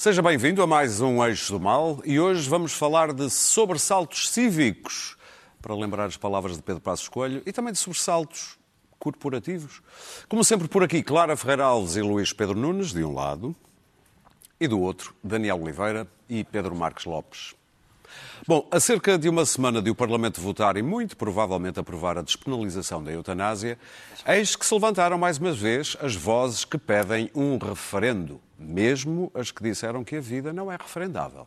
Seja bem-vindo a mais um Eixo do Mal e hoje vamos falar de sobressaltos cívicos, para lembrar as palavras de Pedro Passos Coelho, e também de sobressaltos corporativos. Como sempre por aqui, Clara Ferreira Alves e Luís Pedro Nunes, de um lado, e do outro, Daniel Oliveira e Pedro Marques Lopes. Bom, a cerca de uma semana de o Parlamento votar e muito provavelmente aprovar a despenalização da eutanásia, eis que se levantaram mais uma vez as vozes que pedem um referendo, mesmo as que disseram que a vida não é referendável.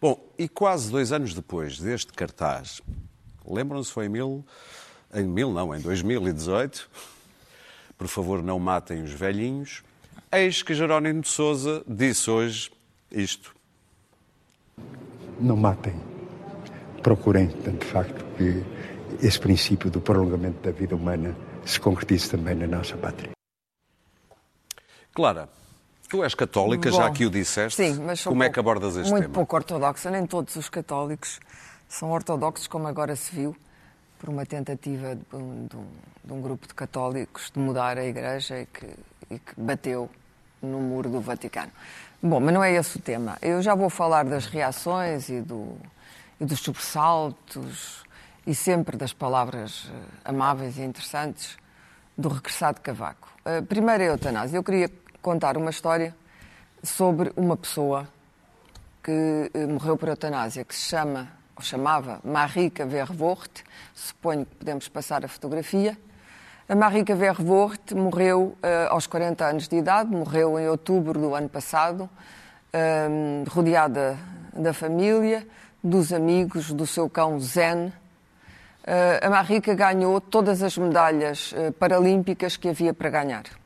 Bom, e quase dois anos depois deste cartaz, lembram-se, foi em mil, em mil não, em 2018, por favor não matem os velhinhos, eis que Jerónimo de Sousa disse hoje isto. Não matem. Procurem, de facto, que esse princípio do prolongamento da vida humana se concretize também na nossa pátria. Clara, tu és católica, Bom, já que o disseste. Sim, mas Como é pouco- que abordas este muito tema? pouco ortodoxa. Nem todos os católicos são ortodoxos, como agora se viu, por uma tentativa de um, de um- de um grupo de católicos de mudar a Igreja e que, e que bateu no muro do Vaticano. Bom, mas não é esse o tema. Eu já vou falar das reações e, do, e dos sobressaltos e sempre das palavras eh, amáveis e interessantes do regressado Cavaco. Eh, Primeiro a eutanásia. Eu queria contar uma história sobre uma pessoa que eh, morreu por eutanásia, que se chama, ou chamava, Marika Verwoerd. Suponho que podemos passar a fotografia. A Marika Verwoerd morreu eh, aos 40 anos de idade, morreu em outubro do ano passado, eh, rodeada da família, dos amigos, do seu cão Zen. Eh, a Marika ganhou todas as medalhas eh, paralímpicas que havia para ganhar.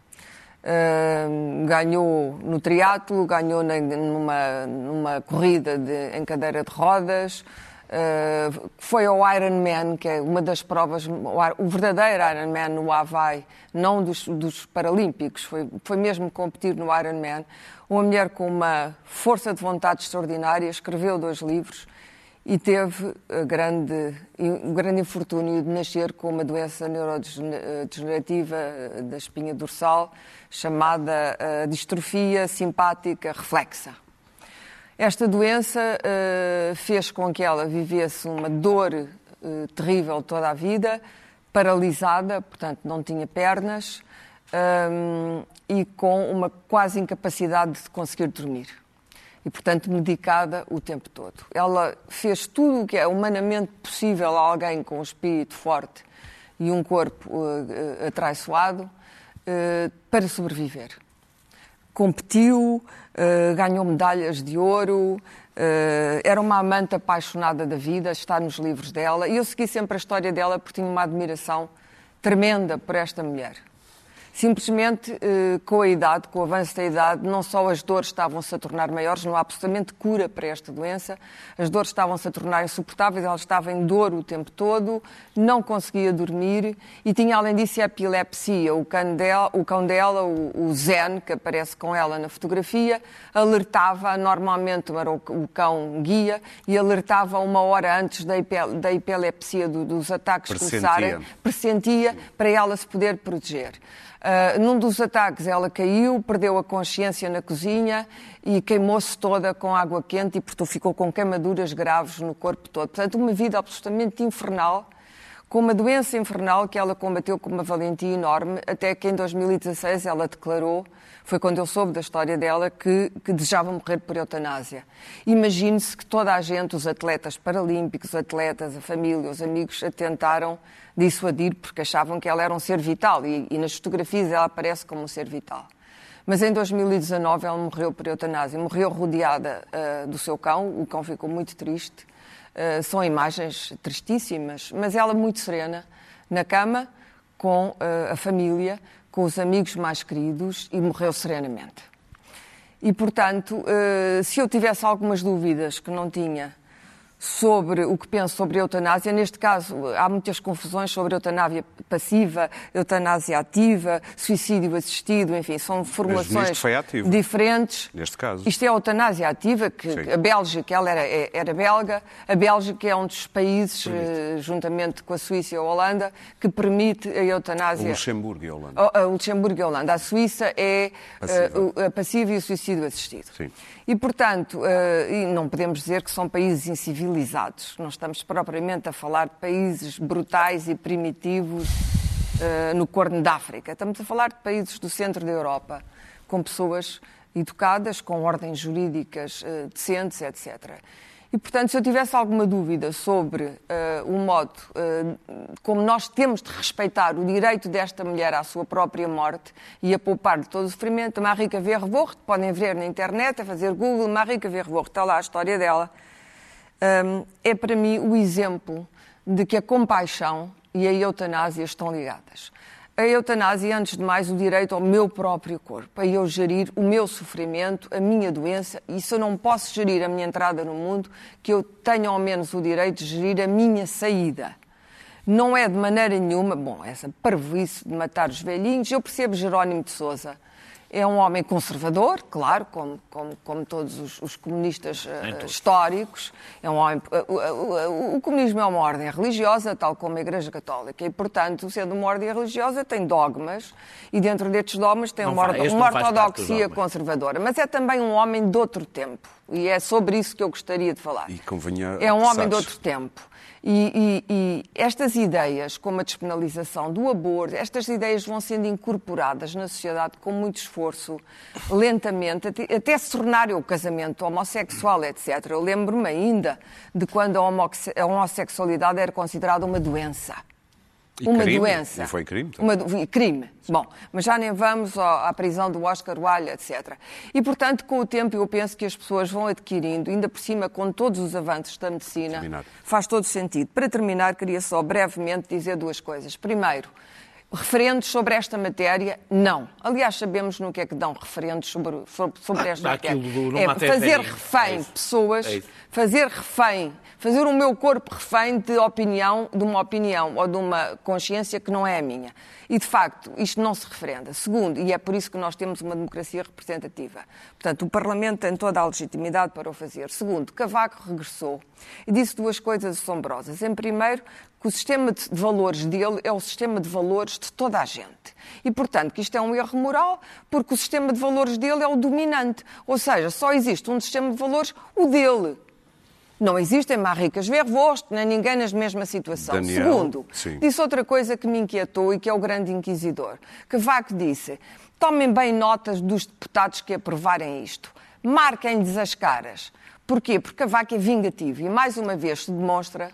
Ganhou no triatlo, ganhou na- numa, numa corrida de- em cadeira de rodas, uh, foi ao Ironman, que é uma das provas, o, o verdadeiro Ironman no Havaí, não dos, dos Paralímpicos, foi, foi mesmo competir no Ironman. Uma mulher com uma força de vontade extraordinária, escreveu dois livros e teve a grande, o grande infortúnio de nascer com uma doença neurodegenerativa eh, da espinha dorsal chamada eh, distrofia simpática reflexa. Esta doença eh, fez com que ela vivesse uma dor eh, terrível toda a vida, paralisada, portanto não tinha pernas hum, e com uma quase incapacidade de conseguir dormir e, portanto, medicada o tempo todo. Ela fez tudo o que é humanamente possível a alguém com um espírito forte e um corpo eh, atraiçoado eh, para sobreviver. Competiu, eh, ganhou medalhas de ouro, era uma amante apaixonada da vida, está nos livros dela, e eu segui sempre a história dela porque tinha uma admiração tremenda por esta mulher. Simplesmente, eh, com a idade, com o avanço da idade, não só as dores estavam-se a tornar maiores, não há absolutamente cura para esta doença, as dores estavam-se a tornar insuportáveis, ela estava em dor o tempo todo, não conseguia dormir e tinha, além disso, a epilepsia. O cão dela, o, cão dela, o, Zen, que aparece com ela na fotografia, alertava, normalmente era o, cão guia, e alertava uma hora antes da, da epilepsia, do- dos ataques Pressentia. começarem, pressentia para ela se poder proteger. Ah, num dos ataques ela caiu, perdeu a consciência na cozinha e queimou-se toda com água quente e portanto ficou com queimaduras graves no corpo todo. Portanto, uma vida absolutamente infernal, com uma doença infernal que ela combateu com uma valentia enorme, até que em 2016 ela declarou, foi quando eu soube da história dela, que, que desejava morrer por eutanásia. Imagine-se que toda a gente, os atletas paralímpicos, os atletas, a família, os amigos, a tentaram dissuadir porque achavam que ela era um ser vital e, e nas fotografias ela aparece como um ser vital. Mas em 2019 ela morreu por eutanásia, morreu rodeada ah, do seu cão, o cão ficou muito triste. Ah, são imagens tristíssimas, mas ela muito serena, na cama, com ah, a família, com os amigos mais queridos e morreu serenamente. E, portanto, eh, se eu tivesse algumas dúvidas que não tinha sobre o que penso sobre a eutanásia. Neste caso, há muitas confusões sobre eutanásia passiva, eutanásia ativa, suicídio assistido, enfim, são formulações diferentes. Neste caso. Isto é a eutanásia ativa, que Sim. a Bélgica, ela era, é, era belga, a Bélgica é um dos países, permite. Eh, juntamente com a Suíça e a Holanda, que permite a eutanásia. O Luxemburgo e a Holanda. O, Luxemburgo e a Holanda. A Suíça é passiva, uh, passiva e o suicídio assistido. Sim. E, portanto, uh, e não podemos dizer que são países incivilizados. Não estamos propriamente a falar de países brutais e primitivos uh, no Corno da África. Estamos a falar de países do centro da Europa, com pessoas educadas, com ordens jurídicas uh, decentes, etc. E, portanto, se eu tivesse alguma dúvida sobre uh, o modo uh, como nós temos de respeitar o direito desta mulher à sua própria morte e a poupar de todo o sofrimento, Marie Vervoort, podem ver na internet, a fazer Google, Marie Vervoort, está lá a história dela, um, é para mim o exemplo de que a compaixão e a eutanásia estão ligadas a eutanásia, antes de mais, o direito ao meu próprio corpo, a eu gerir o meu sofrimento, a minha doença, e se eu não posso gerir a minha entrada no mundo, que eu tenha ao menos o direito de gerir a minha saída. Não é de maneira nenhuma, bom, essa parvoíce de matar os velhinhos, eu percebo Jerónimo de Souza, é um homem conservador, claro, como, como, como todos os, os comunistas uh, históricos. É um homem, uh, uh, o comunismo é uma ordem religiosa, tal como a Igreja Católica, e, portanto, sendo uma ordem religiosa, tem dogmas, e dentro destes dogmas tem uma, uma ortodoxia conservadora. Mas é também um homem de outro tempo, e é sobre isso que eu gostaria de falar. E convenha, é um homem de outro tempo. E, e, e, estas ideias, como a despenalização do aborto, estas ideias vão sendo incorporadas na sociedade com muito esforço, lentamente, até, até se tornar o casamento homossexual, etc. Eu lembro-me ainda de quando a homossexualidade era considerada uma doença. E uma crime? doença. E foi crime também. Uma, crime. Bom, mas já nem vamos à prisão do Oscar Wilde, etc. E, portanto, com o tempo, eu penso que as pessoas vão adquirindo, ainda por cima, com todos os avanços da medicina, faz todo sentido. Para terminar, queria só brevemente dizer duas coisas. Primeiro, referendos sobre esta matéria, não. Aliás, sabemos no que é que dão referendos sobre, sobre esta matéria. é fazer refém é pessoas, é fazer refém fazer o meu corpo refém de opinião, de uma opinião ou de uma consciência que não é a minha. E, de facto, isto não se referenda. Segundo, e é por isso que nós temos uma democracia representativa. Portanto, o Parlamento tem toda a legitimidade para o fazer. Segundo, Cavaco regressou e disse duas coisas assombrosas. Em primeiro, que o sistema de valores dele é o sistema de valores de toda a gente. E, portanto, que isto é um erro moral, porque o sistema de valores dele é o dominante. Ou seja, só existe um sistema de valores, o dele. Não existem marricas vervost, nem ninguém na mesma situação. Daniel, Segundo, sim. disse outra coisa que me inquietou e que é o grande inquisidor. Que Vaco disse, tomem bem notas dos deputados que aprovarem isto. Marquem-lhes as caras. Porquê? Porque Cavaco é vingativo e, mais uma vez, se demonstra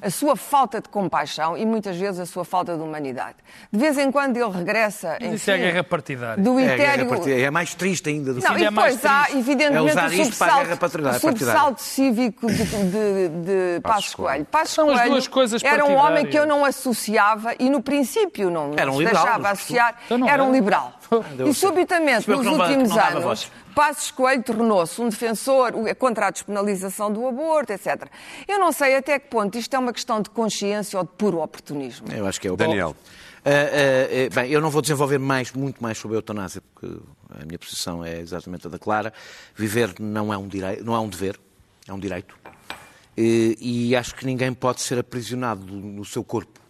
a sua falta de compaixão e muitas vezes a sua falta de humanidade. De vez em quando ele regressa. Enfim, isso é a guerra partidária. Do interior... é, é mais triste ainda do não, filme. E depois é há, evidentemente, é o subsalto, o subsalto cívico de, de, de Passos Coelho. Passos São Coelho as duas coisas era um homem que eu não associava e no princípio não era um liberal, deixava associar. Então era um liberal. E subitamente, nos últimos anos, Passos Coelho tornou-se um defensor contra a despenalização do aborto, etc. Eu não sei até que ponto isto é uma questão de consciência ou de puro oportunismo. Eu acho que é o Daniel. Uh, uh, bem, eu não vou desenvolver mais, muito mais sobre a eutanásia, porque a minha posição é exatamente a da Clara. Viver não é um, direito, não é um dever, é um direito. E acho que ninguém pode ser aprisionado no seu corpo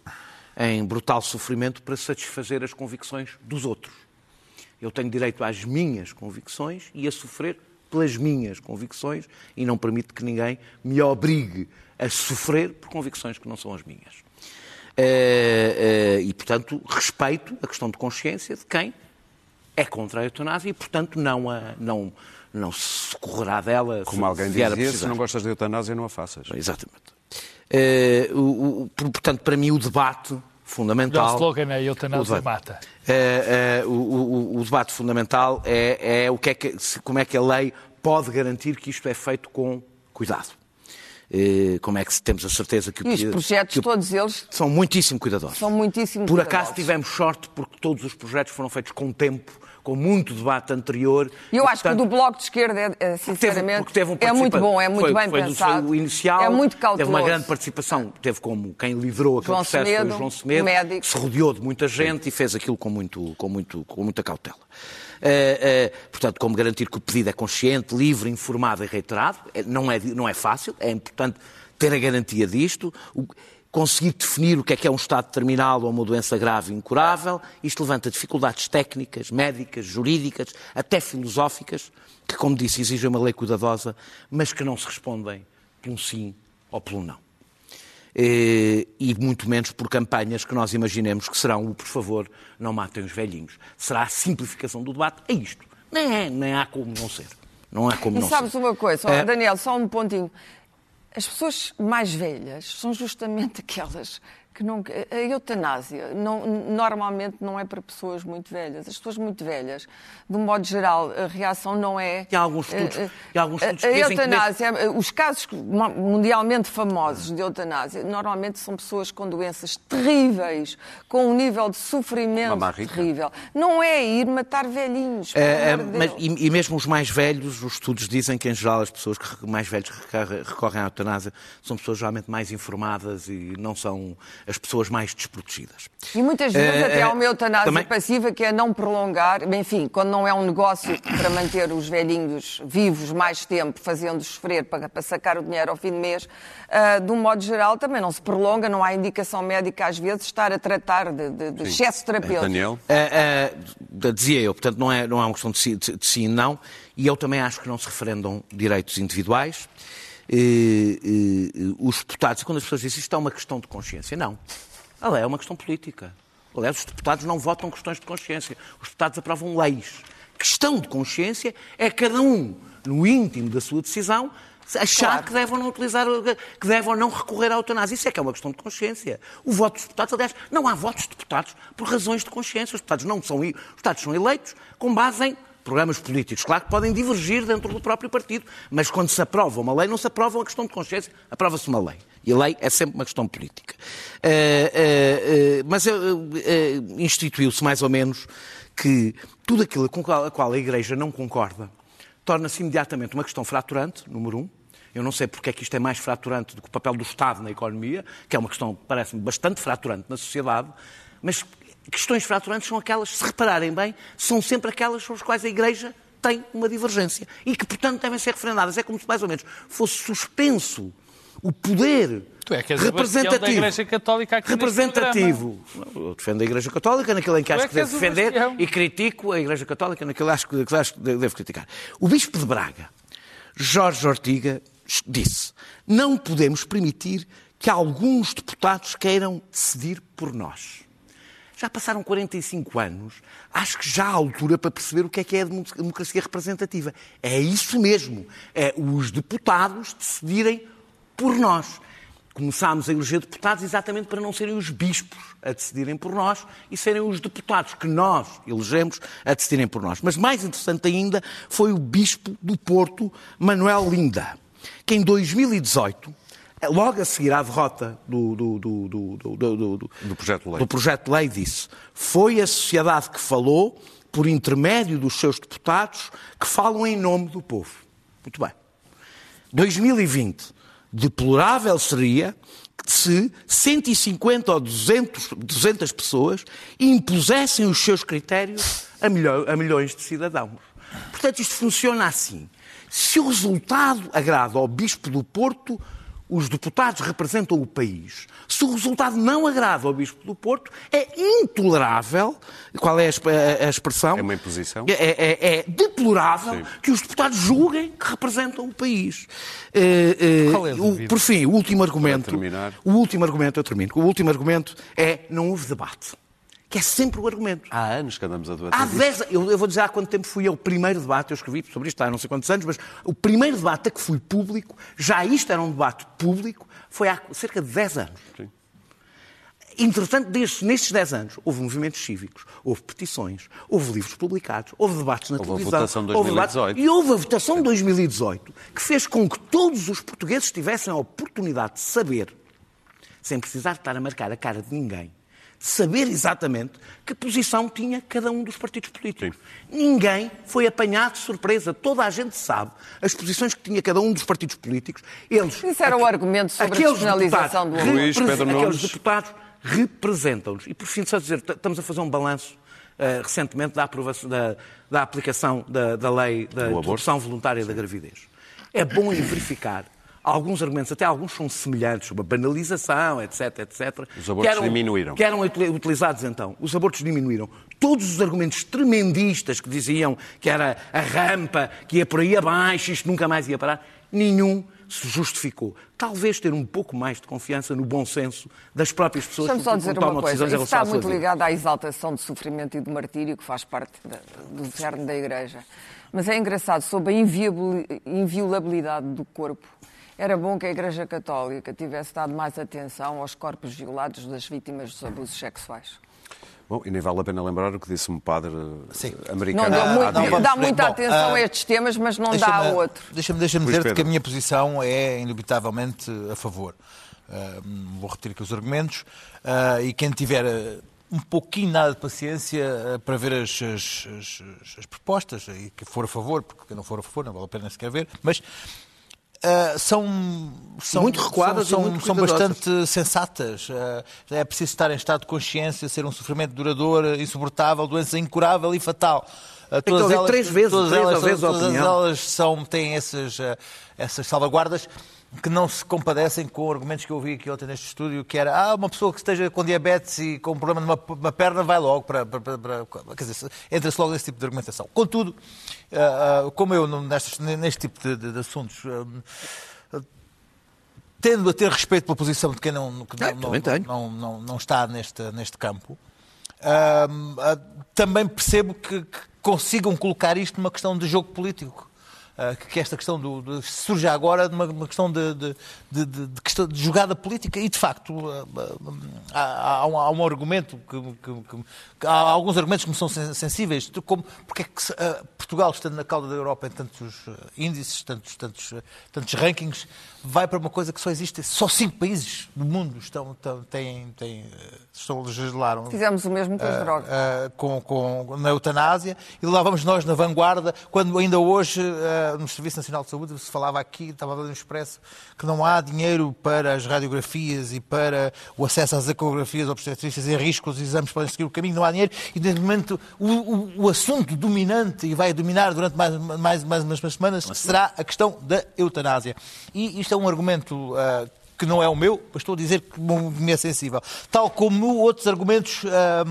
em brutal sofrimento para satisfazer as convicções dos outros. Eu tenho direito às minhas convicções e a sofrer pelas minhas convicções e não permito que ninguém me obrigue a sofrer por convicções que não são as minhas. Eh, eh, e, portanto, respeito a questão de consciência de quem é contra a eutanásia e, portanto, não, a, não, não se socorrerá dela. Como alguém dizia, se não gostas de eutanásia, não a faças. Exatamente. Uh, o, o, portanto, para mim, o debate fundamental. O slogan é eutanásia mata. É, é, o, o, o, debate fundamental é, é o que é que, como é que a lei pode garantir que isto é feito com cuidado. Eh, como é que temos a certeza que o... E os projetos, que todos eles... São muitíssimo cuidadosos. São muitíssimo Por cuidadosos. acaso tivemos sorte porque todos os projetos foram feitos com tempo, com muito debate anterior. E eu e, acho portanto, que o do Bloco de Esquerda, é, é, sinceramente, porque teve um é muito bom, é muito foi- bem foi do- pensado. Foi o inicial, é muito teve cauteloso. uma grande participação, teve como quem liderou aquele João processo foi Semedo, o João Semedo, médico. se rodeou de muita gente e fez aquilo com, muito, com, muito, com muita cautela. Eh, eh, portanto, como garantir que o pedido é consciente, livre, informado e reiterado, não é, não é fácil, é importante ter a garantia disto. O- Conseguir definir o que é que é um estado terminal ou uma doença grave e incurável, isto levanta dificuldades técnicas, médicas, jurídicas, até filosóficas, que, como disse, exigem uma lei cuidadosa, mas que não se respondem por um sim ou pelo não. Eh, e muito menos por campanhas que nós imaginemos que serão o por favor, não matem os velhinhos. Será a simplificação do debate. É isto. Nem, é, nem há como não ser. Não há como E não sabes ser. uma coisa, É. Daniel, só um pontinho. As pessoas mais velhas são justamente aquelas que não. A eutanásia não- normalmente não é para pessoas muito velhas. As pessoas muito velhas, de um modo geral, a reação não é. E há alguns estudos- eh, eh, há alguns estudos a, que a dizem que eutanásia, eh, os casos mundialmente famosos de eutanásia, normalmente são pessoas com doenças terríveis, com um nível de sofrimento terrível. Não é ir matar velhinhos. É, é, mas- e, e mesmo os mais velhos, os estudos dizem que, em geral, as pessoas que mais recorrem, recorrem à eutanásia são pessoas geralmente mais informadas e não são as pessoas mais desprotegidas. E muitas vezes Eh, até eh, há uma eutanásia também- passiva que é não prolongar, enfim, quando não é um negócio para manter os velhinhos vivos mais tempo, fazendo-os sofrer para, para sacar o dinheiro ao fim do mês, ah, de um modo geral também não se prolonga, não há indicação médica às vezes estar a tratar de, de- de excesso terapêutico. Daniel? Ah, dizia eu, portanto, não é, não é uma questão de sim, de, de sim e não, e eu também acho que não se referendam direitos individuais. Os deputados, quando as pessoas dizem isto é uma questão de consciência, não. Ela é uma questão política. Aliás, os deputados não votam questões de consciência. Os deputados aprovam leis. Questão de consciência é cada um, no íntimo da sua decisão, achar Claro. que deve ou não utilizar, que deve ou não recorrer à eutanásia. Isso é que é uma questão de consciência. O voto dos deputados, aliás, não há votos de deputados por razões de consciência. Os deputados não são, os deputados são eleitos com base em programas políticos. Claro que podem divergir dentro do próprio partido, mas quando se aprova uma lei, não se aprova uma questão de consciência, aprova-se uma lei. E a lei é sempre uma questão política. Eh, eh, eh, mas instituiu-se mais ou menos que tudo aquilo com a qual a Igreja não concorda torna-se imediatamente uma questão fraturante, número um. Eu não sei porque é que isto é mais fraturante do que o papel do Estado na economia, que é uma questão, parece-me, bastante fraturante na sociedade, mas questões fraturantes são aquelas, se repararem bem, são sempre aquelas sobre as quais a Igreja tem uma divergência e que, portanto, devem ser referendadas. É como se, mais ou menos, fosse suspenso o poder Tu é que és representativo. da Igreja Católica aqui representativo. Eu defendo a Igreja Católica naquilo em que Tu acho é que que devo defender e critico a Igreja Católica naquilo acho que, que acho que devo criticar. O Bispo de Braga, Jorge Ortiga, disse: Não podemos permitir que alguns deputados queiram decidir por nós. Já passaram 45 anos, acho que já há altura para perceber o que é que é a democracia representativa. É isso mesmo, é os deputados decidirem por nós. Começámos a eleger deputados exatamente para não serem os bispos a decidirem por nós e serem os deputados que nós elegemos a decidirem por nós. Mas mais interessante ainda foi o bispo do Porto, Manuel Linda, que em 2018, logo a seguir à derrota do, do, do, do, do, do, projeto de lei. do projeto de lei disse foi a sociedade que falou, por intermédio dos seus deputados, que falam em nome do povo. Muito bem. 2020. Deplorável seria se 150 ou 200, 200 pessoas impusessem os seus critérios a, milho- a milhões de cidadãos. Portanto, isto funciona assim. Se o resultado agrada ao Bispo do Porto, os deputados representam o país. Se o resultado não agrada ao Bispo do Porto, é intolerável. Qual é a a, a expressão? É uma imposição? É, é- é deplorável Sim. que os deputados julguem que representam o país. Eh, eh, Qual é o- por fim, o último argumento. O último argumento, eu termino. O último argumento é não houve debate. Que é sempre o argumento. Há anos que andamos a debater Há. 10, eu, eu vou dizer há quanto tempo fui ao primeiro debate, eu escrevi sobre isto há não sei quantos anos, mas o primeiro debate a que fui público, já isto era um debate público, foi há cerca de 10 anos. Sim. Entretanto, destes, nestes 10 anos, houve movimentos cívicos, houve petições, houve livros publicados, houve debates na Houve a televisão. votação de houve debates- 2018. e houve a votação de 2018, que fez com que todos os portugueses tivessem a oportunidade de saber, sem precisar de estar a marcar a cara de ninguém, de saber exatamente que posição tinha cada um dos partidos políticos. Ninguém foi apanhado de surpresa. Toda a gente sabe as posições que tinha cada um dos partidos políticos. Eles, Isso era o argumento sobre a aqueles despenalização do aborto. Luís Pedro aqueles Nunes. deputados representam-nos. E por fim, só dizer, estamos a fazer um balanço eh, recentemente da, aprovação, da, da aplicação da, da lei da interrupção voluntária da gravidez. É bom verificar alguns argumentos, até alguns são semelhantes, sobre a banalização, etc, etc. Os abortos diminuíram. Que eram util- utilizados então. Os abortos diminuíram. Todos os argumentos tremendistas que diziam que era a rampa, que ia por aí abaixo, isto nunca mais ia parar, nenhum se justificou. Talvez ter um pouco mais de confiança no bom senso das próprias pessoas Deixa-me só que dizer tomam uma coisa. Isso está muito ligado à exaltação de sofrimento e de martírio, que faz parte da- do cerne da Igreja. Mas é engraçado, sobre a inviolabilidade do corpo, era bom que a Igreja Católica tivesse dado mais atenção aos corpos violados das vítimas dos abusos sexuais. Bom, e nem vale a pena lembrar o que disse um padre eh, Sim. americano. Não Ah, muito- não dá muita Bom, atenção ah, a estes temas, mas não dá a outro. Deixa-me deixa Luís dizer Pedro. que a minha posição é indubitavelmente a favor. Ah, vou repetir aqui os argumentos ah, e quem tiver ah, um pouquinho nada de paciência ah, para ver as, as- as- as propostas e que for a favor, porque quem não for a favor não vale a pena sequer ver, mas ah, são, são Muito recuadas são, muito são bastante sensatas. Ah, é preciso estar em estado de consciência, ser um sofrimento duradouro, insuportável, doença incurável e fatal. Ah, que ouvir três vezes, todas três elas, vezes todas opinião. elas são, têm esses, eh, essas salvaguardas que não se compadecem com argumentos que eu ouvi aqui ontem neste estúdio, que era ah, uma pessoa que esteja com diabetes e com um problema numa uma perna vai logo para... para, para, para quer dizer, entra-se logo nesse tipo de argumentação. Contudo, como eu não- nestes- neste tipo de, de- de assuntos... ah, Tendo a ter respeito pela posição de quem não, que Ah, não, tenho. não, não, não está neste, neste campo, ah, também percebo que, que consigam colocar isto numa questão de jogo político. Ah, que, esta questão do, de- surge agora de uma, uma questão de, de, de, jogada política e de facto ah, ah, há, um, há um argumento que, que- que- há alguns argumentos que me são sen- sensíveis como porque é que ah, Portugal estando na cauda da Europa em tantos índices tantos tantos tantos rankings vai para uma coisa que só existe só cinco países do mundo estão, estão têm, têm, estão a legislar Fizemos o mesmo com as drogas. Uh, com, com- na eutanásia e lá vamos nós na vanguarda, quando ainda hoje uh, no Serviço Nacional de Saúde se falava aqui, estava a no Expresso, que não há dinheiro para as radiografias e para o acesso às ecografias obstetrícias em risco, os exames podem seguir o caminho, não há dinheiro e neste momento o, o- o assunto dominante e vai dominar durante mais, mais, mais umas semanas será a questão da eutanásia. E isto é um argumento uh, que não é o meu, mas estou a dizer que me é sensível. Tal como outros argumentos ah,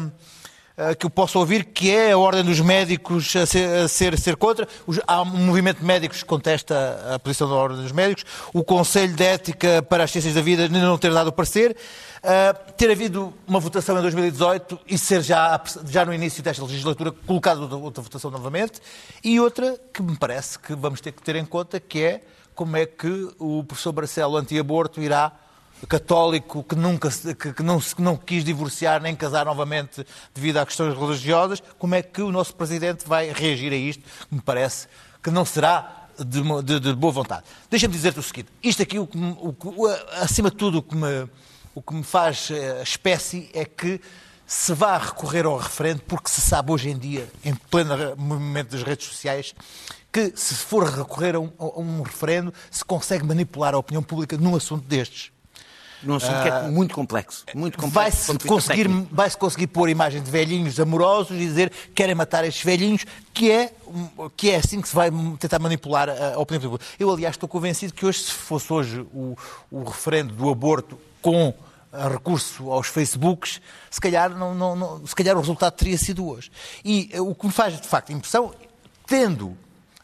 que eu posso ouvir, que é a ordem dos médicos a ser, a ser, ser contra. Há um movimento de médicos que contesta a posição da ordem dos médicos. O Conselho de Ética para as Ciências da Vida ainda não ter dado o parecer. Ah, ter havido uma votação em 2018 e ser já, já no início desta legislatura colocada outra, votação novamente. E outra que me parece que vamos ter que ter em conta, que é como é que o professor Barcelo anti-aborto irá católico que nunca que, que não, que não quis divorciar nem casar novamente devido a questões religiosas, como é que o nosso presidente vai reagir a isto? Me parece que não será de, de- de boa vontade. Deixa-me dizer-te o seguinte: isto aqui, o que o o- acima de tudo, o que me, o que me faz eh, espécie é que se vá recorrer ao referendo, porque se sabe hoje em dia, em pleno movimento das redes sociais, que se for recorrer a um, a um referendo, se consegue manipular a opinião pública num assunto destes. Num assunto que é muito complexo. Muito complexo. Vai-se conseguir, vai conseguir pôr imagem de velhinhos amorosos e dizer que querem matar estes velhinhos, que é, que é assim que se vai tentar manipular a, a opinião pública. Eu, aliás, estou convencido que hoje, se fosse hoje o, o referendo do aborto com a recurso aos Facebooks, se calhar, não, não- não- se calhar o resultado teria sido hoje. E eh, o que me faz, de facto, impressão, tendo,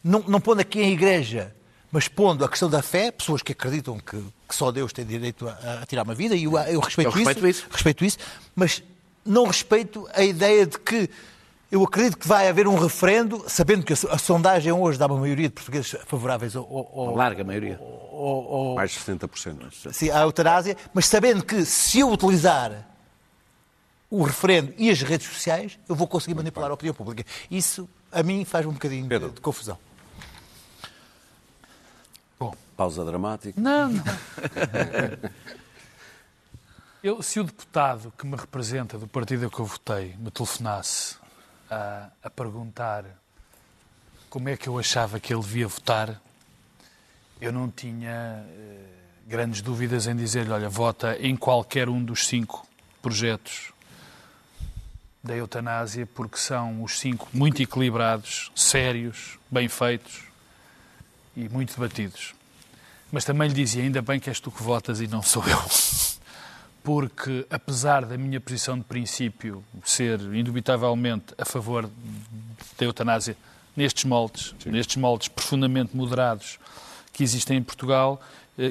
não, não pondo aqui em igreja, mas pondo a questão da fé, pessoas que acreditam que, que só Deus tem direito a, a tirar uma vida, e eu, eu respeito, Eu respeito isso. respeito isso, mas não respeito a ideia de que eu acredito que vai haver um referendo, sabendo que a, a sondagem hoje dá uma maioria de portugueses favoráveis ao, ao, larga maioria. ao- ao- Mais de 70%. sim, à eutanásia, mas sabendo que se eu utilizar o referendo e as redes sociais, eu vou conseguir manipular a opinião pública. Isso, a mim, faz um bocadinho Pedro. de, de confusão. Pausa dramática. Não, não. Eu, se o deputado que me representa do partido que eu votei me telefonasse a, a perguntar como é que eu achava que ele devia votar, eu não tinha eh, grandes dúvidas em dizer-lhe, olha, vota em qualquer um dos cinco projetos da eutanásia, porque são os cinco muito equilibrados, sérios, bem feitos e muito debatidos. Mas também lhe dizia, ainda bem que és tu que votas e não sou eu. Porque, apesar da minha posição de princípio ser indubitavelmente a favor da eutanásia nestes moldes, Sim. nestes moldes profundamente moderados que existem em Portugal,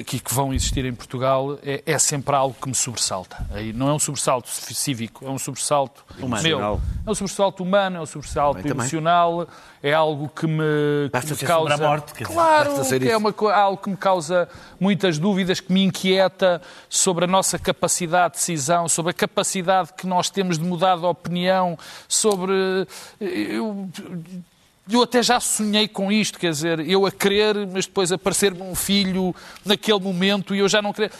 que, que, vão existir em Portugal é, é, sempre algo que me sobressalta. Aí não é um sobressalto cívico, é um sobressalto humano. meu. É um sobressalto humano, é um sobressalto também, emocional, também. é algo que me, que me causa. A morte, claro, que é uma, algo que me causa muitas dúvidas, que me inquieta sobre a nossa capacidade de decisão, sobre a capacidade que nós temos de mudar de opinião, sobre. Eu, eu até já sonhei com isto, quer dizer, eu a querer, mas depois aparecer-me um filho naquele momento e eu já não querer.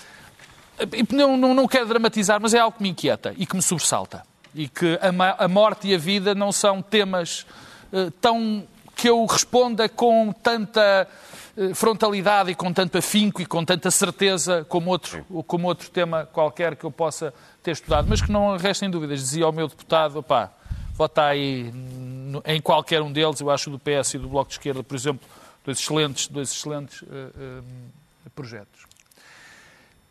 Não, não, não quero dramatizar, mas é algo que me inquieta e que me sobressalta. E que a, a morte e a vida não são temas uh, tão que eu responda com tanta uh, frontalidade e com tanto afinco e com tanta certeza como outro, como outro tema qualquer que eu possa ter estudado. Mas que não restem dúvidas. Dizia ao meu deputado, opá, votar aí em qualquer um deles, eu acho do PS e do Bloco de Esquerda, por exemplo, dois excelentes, dois excelentes uh, uh, projetos.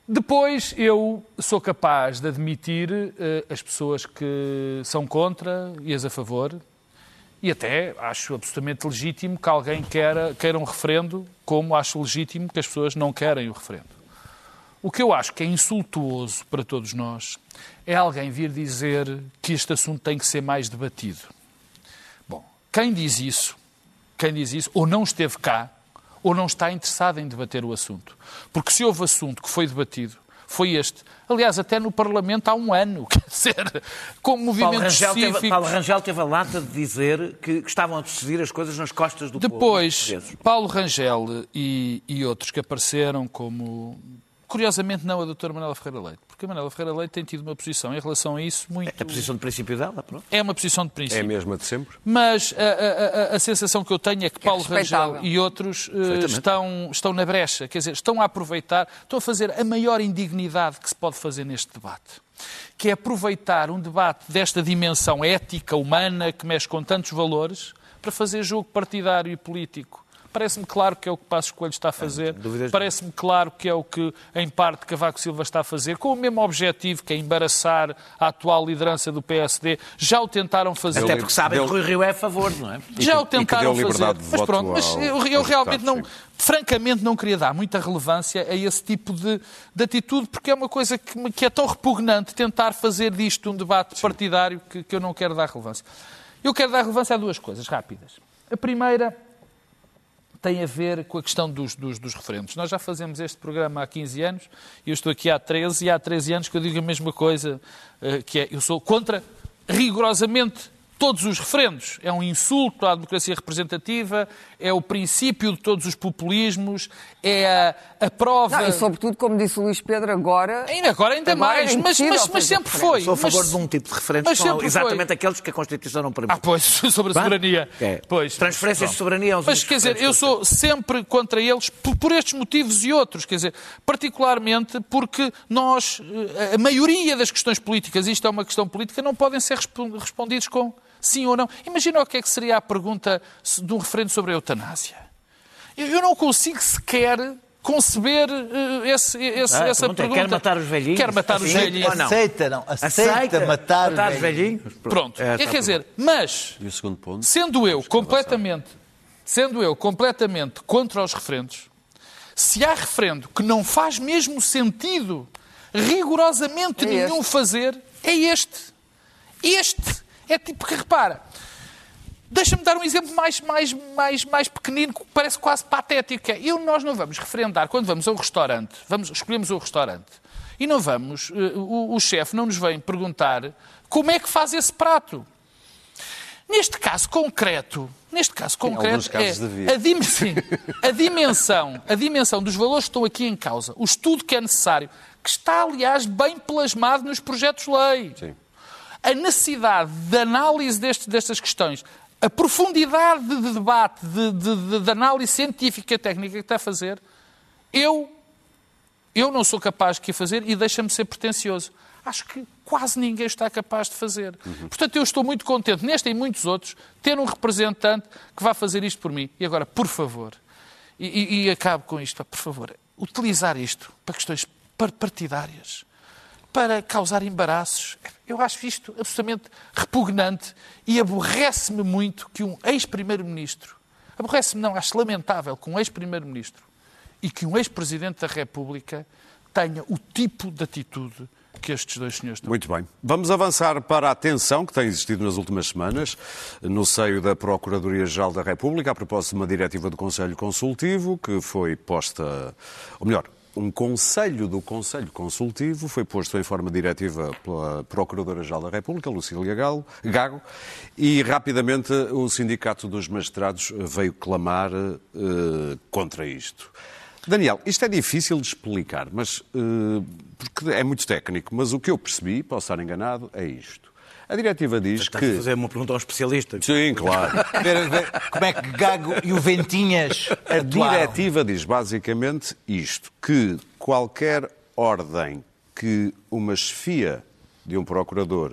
Depois, eu sou capaz de admitir uh, as pessoas que são contra e as a favor, e até acho absolutamente legítimo que alguém queira, queira um referendo, como acho legítimo que as pessoas não querem o referendo. O que eu acho que é insultuoso para todos nós é alguém vir dizer que este assunto tem que ser mais debatido. Bom, quem diz isso, quem diz isso, ou não esteve cá, ou não está interessado em debater o assunto. Porque se houve assunto que foi debatido, foi este. Aliás, até no Parlamento há um ano, quer dizer, com movimentos Paulo Rangel cívicos... Teve, Paulo Rangel teve a lata de dizer que, que estavam a decidir as coisas nas costas do Depois, povo. Depois, Paulo Rangel e, e outros que apareceram como Curiosamente, não a doutora Manuela Ferreira Leite, porque a Manuela Ferreira Leite tem tido uma posição em relação a isso muito. É a posição de princípio dela, pronto. É uma posição de princípio. É a mesma de sempre. Mas a, a, a, a sensação que eu tenho é que é Paulo Rangel e outros uh, estão, estão na brecha, quer dizer, estão a aproveitar, estão a fazer a maior indignidade que se pode fazer neste debate que é aproveitar um debate desta dimensão ética, humana, que mexe com tantos valores, para fazer jogo partidário e político. Parece-me claro que é o que Passos Coelho está a fazer. Parece-me claro que é o que, em parte, Cavaco Silva está a fazer, com o mesmo objetivo, que é embaraçar a atual liderança do PSD. Já o tentaram fazer. Até porque sabem que o Rui Rio é a favor, não é? Já o tentaram fazer. Mas pronto, mas eu, eu realmente não francamente não queria dar muita relevância a esse tipo de, de atitude, porque é uma coisa que, que, é tão repugnante tentar fazer disto um debate partidário que, que eu não quero dar relevância. Eu quero dar relevância a duas coisas rápidas. A primeira tem a ver com a questão dos, dos, dos, referendos. Nós já fazemos este programa há 15 anos, eu estou aqui há 13 e há 13 anos que eu digo a mesma coisa, eh, que é, eu sou contra rigorosamente todos os referendos. É um insulto à democracia representativa, é o princípio de todos os populismos, é a, a prova. Não, e sobretudo, como disse o Luís Pedro, agora. Ainda, agora ainda agora mais, é mas, mas, mas, sempre foi. Sou a favor mas, de um tipo de referendos são exatamente foi. aqueles que a Constituição não permite. Ah, pois, sobre a soberania. É. Pois, Transferências de soberania aos Mas quer dizer, eu sou sempre contra eles por, por estes motivos e outros. Quer dizer, particularmente porque nós, eh, a maioria das questões políticas, isto é uma questão política, não podem ser respondidos com sim ou não. Imagina o que é que seria a pergunta de um referendo sobre a eutanásia. Eu não consigo sequer conceber uh, esse, esse, ah, essa pergunta. Quer matar os velhinhos? Quer matar os velhinhos. Ou não? Aceita, não. Aceita, Aceita matar, matar, os velhinhos? Pronto. É, quer dizer, mas, sendo eu completamente, sendo eu completamente contra os referendos, se há referendo que não faz mesmo sentido rigorosamente é nenhum fazer, é este. Este é tipo que repara. Deixa-me dar um exemplo mais, mais, mais, mais pequenino, que parece quase patético. É, eu, nós não vamos referendar, quando vamos a um restaurante, vamos, escolhemos o um restaurante, e não vamos, uh, o, o chefe não nos vem perguntar como é que faz esse prato. Neste caso concreto, neste caso concreto, é a, dim- sim, a dimensão, a dimensão dos valores que estão aqui em causa, o estudo que é necessário, que está, aliás, bem plasmado nos projetos de lei. Sim. A necessidade de análise deste- destas questões, a profundidade de, de debate, de, de- de- análise científica e técnica que está a fazer, eu, eu não sou capaz de fazer e deixa-me ser pretencioso. Acho que quase ninguém está capaz de fazer. Portanto, eu estou muito contente, neste e muitos outros, ter um representante que vá fazer isto por mim. E agora, por favor, e, e, e acabo com isto, por favor, utilizar isto para questões par- partidárias, para causar embaraços. Eu acho isto absolutamente repugnante e aborrece-me muito que um ex-primeiro-ministro, aborrece-me não, acho lamentável que um ex-primeiro-ministro e que um ex-presidente da República tenha o tipo de atitude que estes dois senhores estão. Muito bem. Vamos avançar para a tensão que tem existido nas últimas semanas no seio da Procuradoria-Geral da República, a propósito de uma diretiva do Conselho Consultivo que foi posta, ou melhor, um conselho do Conselho Consultivo foi posto em forma diretiva pela Procuradora-Geral da República, Lucília Gago, e rapidamente o Sindicato dos Magistrados veio clamar eh, contra isto. Daniel, isto é difícil de explicar, mas eh, porque é muito técnico, mas o que eu percebi, posso estar enganado, é isto. A diretiva diz Estás a que. fazer uma pergunta ao especialista. Sim, claro. Ver- ver Como é que Gago e o Ventinhas A diretiva diz basicamente isto: que qualquer ordem que uma chefia de um procurador,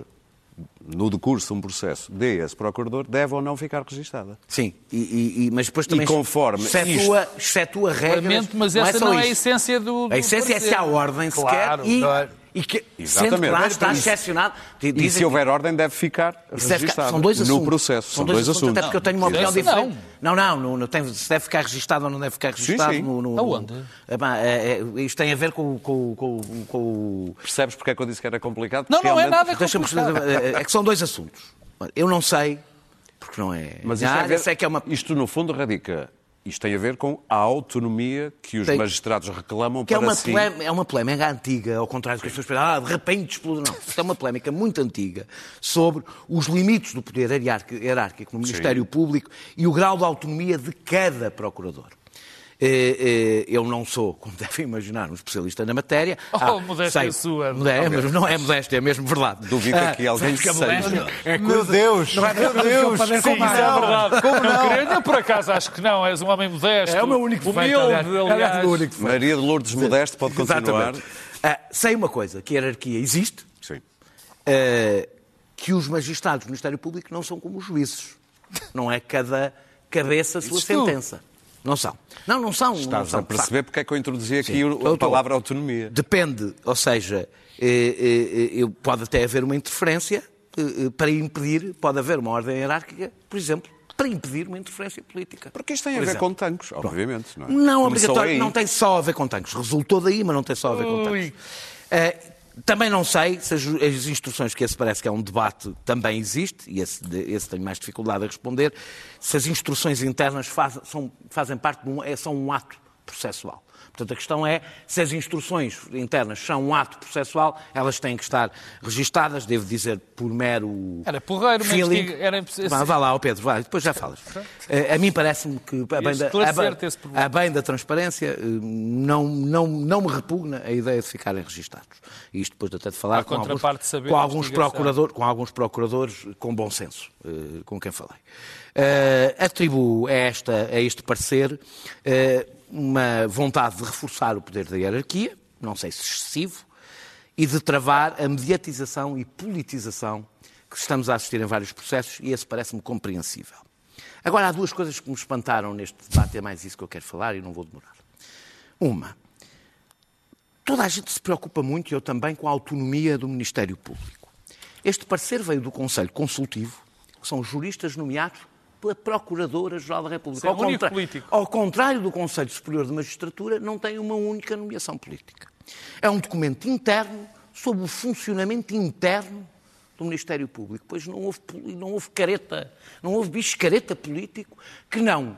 no decurso de um processo, dê a esse procurador, deve ou não ficar registada. Sim, e, e- e- mas depois também conforme excetua, excetua regras. Lamento, mas não é essa não é a essência do. do A essência é se há ordem Claro, sequer e, claro. e que, Exatamente. sendo que lá está excepcionado. E se que- houver ordem, deve ficar registada são dois assuntos. no processo. São, dois, assuntos. Até porque eu tenho uma Não, opinião diferente. Não, não, não, não tem, se deve ficar registado ou não deve ficar registado. sim. No, no, Aonde? no- Ah, é- é- isto tem a ver com, com, com, com o. Percebes porque é que eu disse que era complicado? Não, não é nada complicado. é é que são dois assuntos. Eu não sei, porque não é. Mas isto, tem a área, ver- sei que é uma. isto, no fundo, radica. Isto tem a ver com a autonomia que os Tem- magistrados reclamam Que é para uma, si. polémica, é uma polémica antiga, ao contrário do que as pessoas pensam, ah, de repente explode. Não, isto é uma polémica muito antiga sobre os limites do poder hierárquico hierárquico no Ministério Público e o grau de autonomia de cada procurador. Eh, eh, Eu não sou, como devem imaginar, um especialista na matéria. Oh, modéstia sua. Modé- mas não é modéstia, é mesmo verdade. Duvido que Ah, alguém sabes que a seja. modéstia é Meu Deus, Não é meu nada Deus, que como com não? isso. verdade. Como não? queria- eu, por acaso, acho que não. És um homem modesto. É o meu único Humilde, aliás. Aliás, aliás. o meu único defeito. Maria de Lourdes Modesto pode continuar. Ah, sei uma coisa, que a hierarquia existe, Sim. eh, que os magistrados do Ministério Público não são como os juízes. Não é cada cabeça a sua Dizes tu. Não são. Não, não são. não Estás são, a perceber porque é que eu introduzi aqui Sim. a estou. palavra autonomia. Depende, ou seja, eh, eh, eh, pode até haver uma interferência para impedir, pode haver uma ordem hierárquica, por exemplo, para impedir uma interferência política. Porque isto tem a Por ver exemplo. com tanques, obviamente. Não, é? Não obrigatório, aí. não tem só a ver com tanques. Resultou daí, mas não tem só a ver com tanques. Ui. Também não sei se as, as instruções, que esse parece que é um debate, também existe, e esse, esse tenho mais dificuldade a responder, se as instruções internas faz- são- fazem parte de um, é, um ato processual. Portanto, a questão é se as instruções internas são um ato processual, elas têm que estar registadas, devo dizer, por mero. Era porreiro, mas feeling. diga- era- Vá, vá lá, ó Pedro, vá, depois já falas. Eh, A mim parece-me que, a bem, da, a, a bem da transparência, eh, não, não, não me repugna a ideia de ficarem registados. Isto depois até de falar com alguns, de com, alguns procurador, com alguns procuradores com bom senso, eh, com quem falei. Eh, atribuo a, esta, a este parecer eh, uma vontade de reforçar o poder da hierarquia, não sei se excessivo, e de travar a mediatização e politização que estamos a assistir em vários processos, e esse parece-me compreensível. Agora, há duas coisas que me espantaram neste debate, é mais isso que eu quero falar e não vou demorar. Uma, toda a gente se preocupa muito, e eu também, com a autonomia do Ministério Público. Este parecer veio do Conselho Consultivo, que são juristas nomeados pela Procuradora-Geral da República. É Ao contra- ao contrário do Conselho Superior de Magistratura, não tem uma única nomeação política. É um documento interno sobre o funcionamento interno do Ministério Público. Pois não houve, não houve careta, não houve bicho careta político que não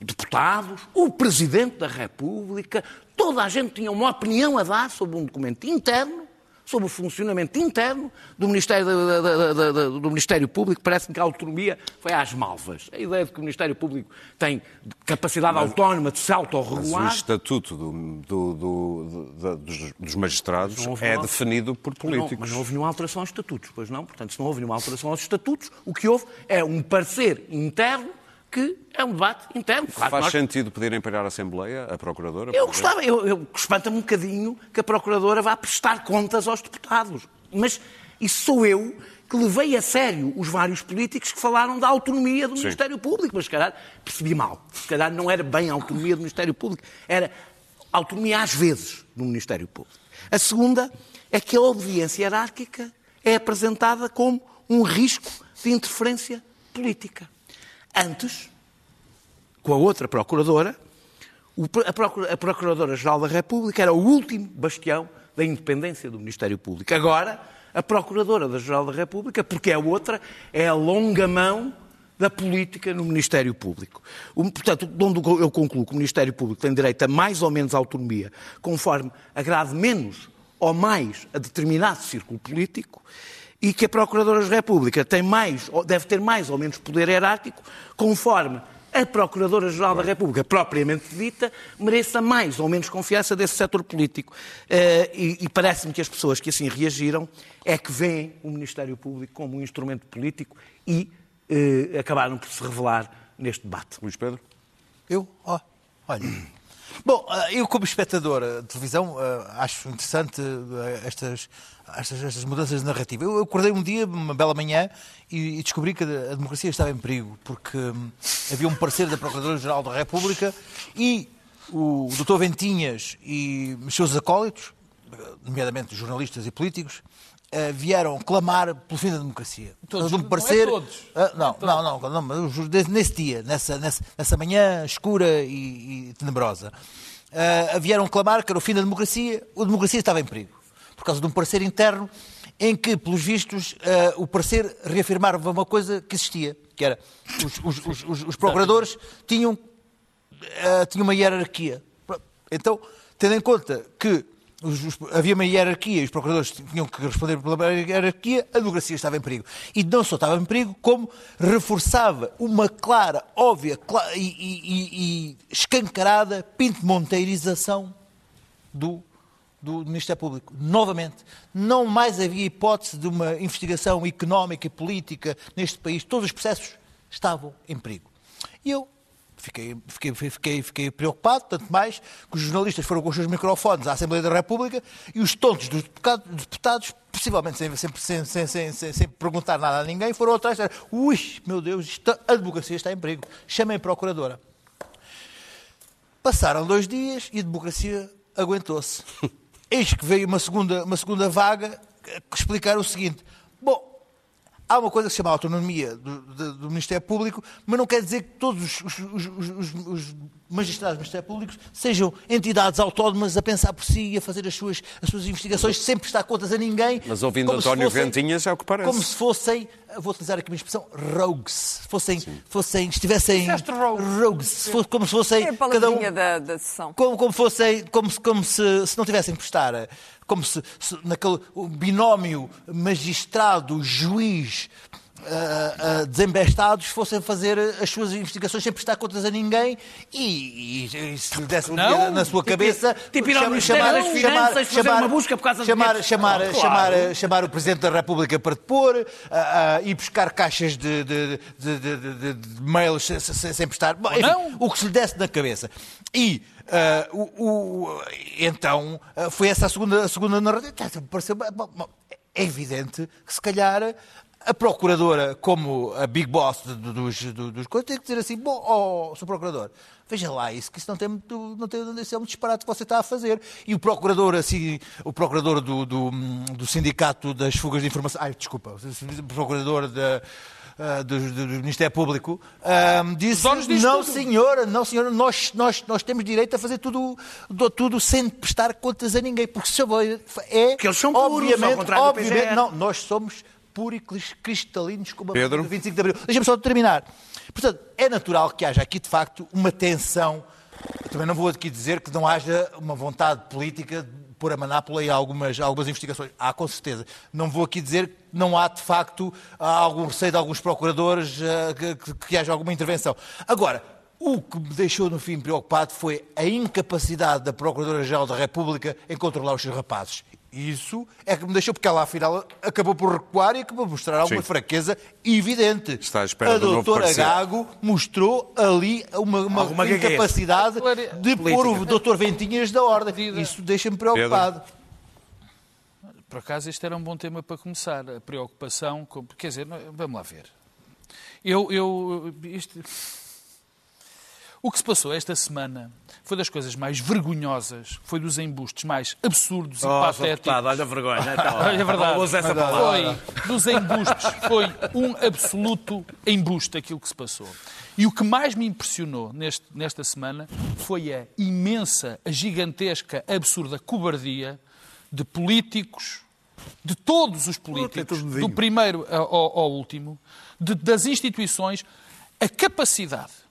deputados, o Presidente da República, toda a gente tinha uma opinião a dar sobre um documento interno sobre o funcionamento interno do Ministério, da- da- da- do Ministério Público. Parece-me que a autonomia foi às malvas. A ideia de que o Ministério Público tem capacidade autónoma de se Mas o autorregular. estatuto do- do- do- dos, dos magistrados Não é definido por Não, políticos. mas não houve nenhuma alteração aos estatutos, pois não? Portanto, se não houve nenhuma alteração aos estatutos, o que houve é um parecer interno que é um debate interno. Claro Faz nós- sentido pedirem para à Assembleia, a Procuradora? Eu gostava, eu, eu espanta-me um bocadinho que a Procuradora vá prestar contas aos deputados. Mas isso sou eu que levei a sério os vários políticos que falaram da autonomia do Ministério Público. Mas, se calhar, percebi mal. Se calhar não era bem a autonomia do Ministério Público. Era autonomia às vezes do Ministério Público. A segunda é que a obediência hierárquica é apresentada como um risco de interferência política. Antes, com a outra procuradora, a Procura- a Procuradora-Geral da República era o último bastião da independência do Ministério Público. Agora, a Procuradora-Geral da República, porque é outra, é a longa mão da política no Ministério Público. Portanto, de onde eu concluo que o Ministério Público tem direito a mais ou menos autonomia, conforme agrade menos ou mais a determinado círculo político, e que a Procuradora da República tem mais, ou deve ter mais ou menos poder hierárquico, conforme a Procuradora-Geral da República, propriamente dita, mereça mais ou menos confiança desse setor político. Eh, e e parece-me que as pessoas que assim reagiram é que veem o Ministério Público como um instrumento político e eh, acabaram por se revelar neste debate. Luís Pedro? Eu? Ó, olha. Bom, ah, eu como espectador ah, de televisão ah, acho interessante estas, estas, estas mudanças de narrativa. Eu acordei um dia, uma bela manhã, e, descobri que a, democracia estava em perigo, porque hum, havia um parecer da Procuradora-Geral da República e o Dr. Ventinhas e os seus acólitos, nomeadamente jornalistas e políticos, vieram clamar pelo fim da democracia. Todos, Um não é parecer, todos. ah, não, não, não, não, mas os- desse- nesse dia, nessa, nessa, nessa manhã escura e, e tenebrosa, ah, vieram clamar que era o fim da democracia, a democracia estava em perigo, por causa de um parecer interno em que, pelos vistos, ah, o parecer reafirmava uma coisa que existia, que era os, os- os- os- procuradores tinham, tinham uma hierarquia. Então, tendo em conta que os- os- havia uma hierarquia e os procuradores tinham que responder pela hierarquia, a democracia estava em perigo. E não só estava em perigo, como reforçava uma clara, óbvia cla- e, e- e- e escancarada pinto-monteirização do, do Ministério Público. Novamente, não mais havia hipótese de uma investigação económica e política neste país. Todos os processos estavam em perigo. E eu fiquei, fiquei, fiquei, fiquei preocupado, tanto mais que os jornalistas foram com os seus microfones à Assembleia da República e os tontos dos deputados, possivelmente sem, sem, sem, sem, sem, perguntar nada a ninguém, foram atrás e disseram, ui, meu Deus, a democracia está em perigo. Chamem a procuradora. Passaram dois dias e a democracia aguentou-se. Eis que veio uma segunda, uma segunda vaga explicar o seguinte: bom, há uma coisa que se chama autonomia do, do- do Ministério Público, mas não quer dizer que todos os, os- os- os- os magistrados do Ministério Público sejam entidades autónomas a pensar por si e a fazer as suas, as suas investigações sem prestar contas a ninguém. Mas ouvindo António Ventinhas é o que parece. Como se fossem, vou utilizar aqui uma expressão, rogues. Fossem, fossem estivessem. Rogues. Se fosse- como se fossem. É a cada um, da, da sessão. como, como fossem, como, se, como se, se não tivessem que prestar, eh, como se, se naquele binómio magistrado-juiz ah, ah, desembestados fossem fazer as suas investigações sem prestar contas a ninguém e, e- e se lhe desse um Não. na sua Tipo- cabeça tipo ir ao Ministério das Finanças fazer uma busca por causa de chamar, chamar, Claro. chamar, chamar o Presidente da República para depor, ah, ir buscar caixas de, de, de, de- de- mails sem, sem, prestar. Bom, enfim, não. o que se lhe desse na cabeça. E ah, o, o- então ah, foi essa a segunda, a segunda narrativa. É evidente que se calhar a procuradora, como a big boss dos, do- dos coisas, tem que dizer assim: bom, ó, Sr. Procurador, veja lá isso, que isso não tem muito, não tem, isso é um disparate que você está a fazer. E o procurador, assim, o procurador do, do, do Sindicato das Fugas de Informação, ai, desculpa, o procurador da. ah, do, do- do Ministério Público, ah, disse: Não, tudo." senhora, não, senhora, nós, nós, nós temos direito a fazer tudo, do- tudo sem prestar contas a ninguém, porque se eu vou- é. Porque eles são puros, obviamente, obviamente, não, nós somos puros e cris- cristalinos como a Pedro? do 25 de Abril. Deixa-me só terminar. Portanto, é natural que haja aqui, de facto, uma tensão. Eu também não vou aqui dizer que não haja uma vontade política pôr a manápola em algumas, algumas investigações. Há, com certeza. Não vou aqui dizer que não há, de facto, algum receio de alguns procuradores uh, que, que, que haja alguma intervenção. Agora, o que me deixou, no fim, preocupado foi a incapacidade da Procuradora-Geral da República em controlar os seus rapazes. Isso é que me deixou, porque ela, afinal, acabou por recuar e acabou por mostrar alguma Sim. fraqueza evidente. Está à espera a do doutora Gago mostrou ali uma, uma incapacidade de Política. pôr o doutor Ventinhas da ordem. Isso deixa-me preocupado. Pedro. Por acaso, este era um bom tema para começar. A preocupação, com... quer dizer, vamos lá ver. Eu, eu, isto... O que se passou esta semana foi das coisas mais vergonhosas, foi dos embustes mais absurdos e oh, patéticos. Deputado, olha a vergonha. Então, olha é verdade. Usa essa palavra. Foi dos embustes, foi um absoluto embuste aquilo que se passou. E o que mais me impressionou neste, nesta semana foi a imensa, a gigantesca, absurda cobardia de políticos, de todos os políticos, do primeiro ao, ao último, de, das instituições, a capacidade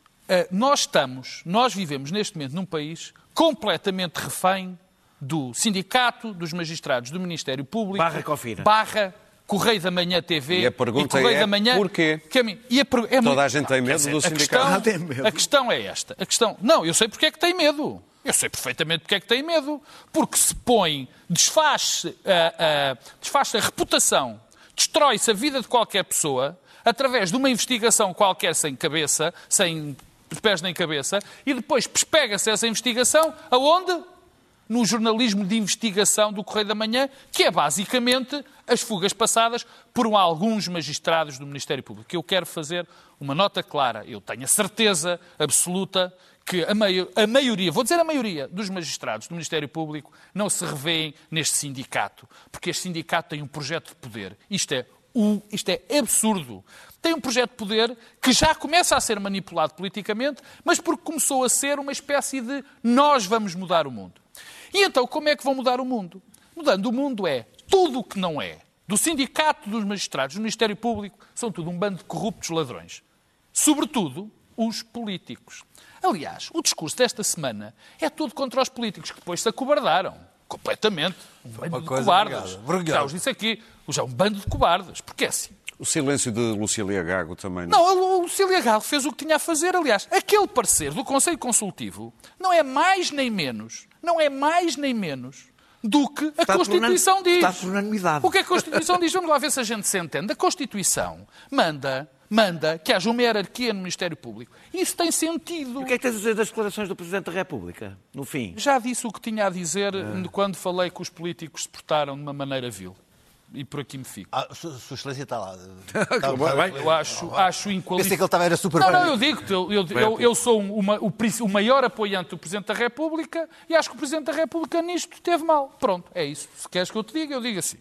nós estamos, nós vivemos neste momento num país completamente refém do sindicato, dos magistrados, do Ministério Público, barra Cofina. barra Correio da Manhã TV e a pergunta e Correio é da Manhã, porquê? Que e a, é Toda a gente tem medo do sindicato. A questão, a questão é esta. A questão, não, eu sei porque é que tem medo. Eu sei perfeitamente porque é que tem medo. Porque se põe, desfaz, a, a, desfaz a reputação, destrói-se a vida de qualquer pessoa através de uma investigação qualquer sem cabeça, sem pés nem cabeça, e depois pega-se essa investigação aonde? No jornalismo de investigação do Correio da Manhã, que é basicamente as fugas passadas por alguns magistrados do Ministério Público. Eu quero fazer uma nota clara. Eu tenho a certeza absoluta que a, a maioria, vou dizer a maioria, dos magistrados do Ministério Público não se revêem neste sindicato, porque este sindicato tem um projeto de poder. Isto é, o, isto é absurdo tem um projeto de poder que já começa a ser manipulado politicamente, mas porque começou a ser uma espécie de nós vamos mudar o mundo. E então, como é que vão mudar o mundo? Mudando o mundo é tudo o que não é. Do sindicato dos magistrados, do Ministério Público, são tudo um bando de corruptos ladrões. Sobretudo, os políticos. Aliás, o discurso desta semana é todo contra os políticos, que depois se acobardaram. Completamente. Um bando de cobardes. Já os disse aqui. Já um bando de cobardes. Porque é assim. O silêncio de Lucília Gago também não. Não, a Lucília Gago fez o que tinha a fazer. Aliás, aquele parecer do Conselho Consultivo não é mais nem menos, não é mais nem menos do que a está Constituição diz. Está por unanimidade. O que é a Constituição diz? Vamos lá ver se a gente se entende. A Constituição manda, manda que haja uma hierarquia no Ministério Público. Isso tem sentido. E o que é que tens a dizer das declarações do Presidente da República, no fim? Já disse o que tinha a dizer ah. quando falei que os políticos se portaram de uma maneira vil e por aqui me fico. Ah, Sua Excelência está lá. Está bem. Eu acho, acho inqualificável. Pensei que ele estava era super Não, não, eu digo eu, eu, eu, eu sou uma, o, o, maior apoiante do Presidente da República e acho que o Presidente da República nisto teve mal. Pronto, é isso. Se queres que eu te diga, eu digo assim.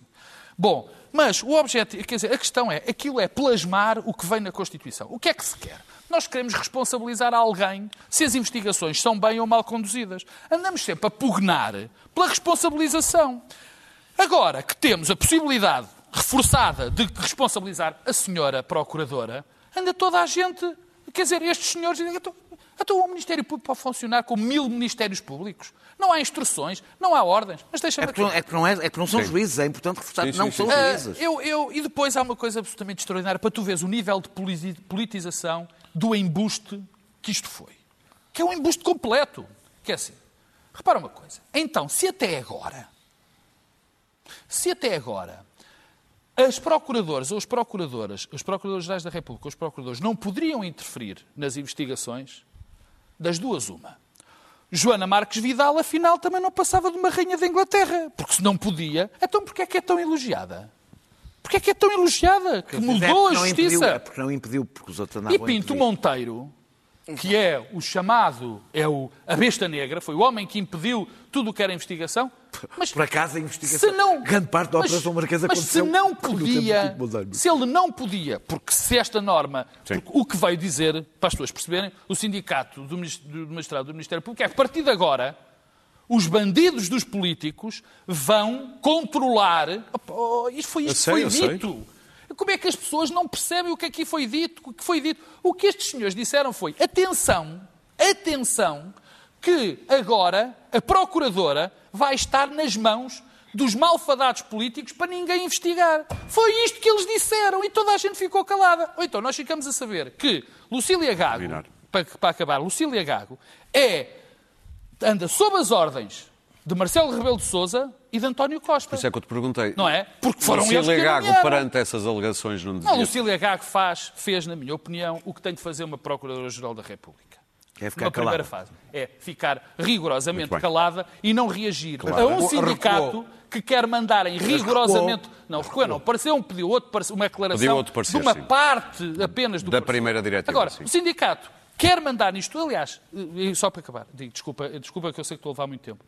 Bom, mas o objetivo, quer dizer, a questão é, aquilo é plasmar o que vem na Constituição. O que é que se quer? Nós queremos responsabilizar alguém se as investigações são bem ou mal conduzidas. Andamos sempre a pugnar pela responsabilização. Agora que temos a possibilidade reforçada de responsabilizar a senhora procuradora, anda toda a gente, quer dizer, estes senhores dizem, então, então o Ministério Público pode funcionar com mil ministérios públicos? Não há instruções, não há ordens. Mas deixa é, que não, é, que não é, é que não são sim. juízes, é importante reforçar que não sim, são sim. juízes. Uh, eu, eu, e depois há uma coisa absolutamente extraordinária para tu veres o nível de politização do embuste que isto foi. Que é um embuste completo. Que é assim. Repara uma coisa. Então, se até agora se até agora as procuradoras ou as procuradoras, os procuradores gerais da República, os procuradores, não poderiam interferir nas investigações, das duas uma. Joana Marques Vidal, afinal, também não passava de uma rainha da Inglaterra. Porque se não podia, então porquê é que é tão elogiada? Porquê é que é tão elogiada? Que mudou é a justiça. Impediu, é porque não impediu, porque os outros andavam E Pinto Monteiro, que é o chamado, é o, a besta negra, foi o homem que impediu tudo o que era investigação. Mas, Por acaso a investigação, se não, grande parte da Operação Marquesa mas aconteceu... Mas se não podia, se ele não podia, porque se esta norma, o que veio dizer, para as pessoas perceberem, o sindicato do, do magistrado do Ministério Público é que a partir de agora os bandidos dos políticos vão controlar... Oh, isto foi isto sei, foi dito. Como é que as pessoas não percebem o que aqui foi dito? O que foi dito? O que estes senhores disseram foi: atenção, atenção, que agora a Procuradora vai estar nas mãos dos malfadados políticos para ninguém investigar. Foi isto que eles disseram e toda a gente ficou calada. Ou então nós ficamos a saber que Lucília Gago, para, para acabar, Lucília Gago é, anda sob as ordens de Marcelo Rebelo de Sousa e de António Costa. Por isso é que eu te perguntei. Não é? Porque foram eles Lucília que Gago, nomearam. perante essas alegações, não Não, dizia... Lucília Gago faz, fez, na minha opinião, o que tem de fazer uma Procuradora-Geral da República. É ficar Numa primeira fase. É ficar rigorosamente calada e não reagir Claro. a um Recuou. sindicato que quer mandarem rigorosamente. Não, recuou não. Pareceu um, pediu outro, pareceu uma declaração Pediu outro parecer, de uma sim. parte apenas do Da parecer. primeira diretiva, Agora, sim. o sindicato quer mandar nisto, aliás, só para acabar, digo, desculpa, desculpa que eu sei que estou a levar muito tempo.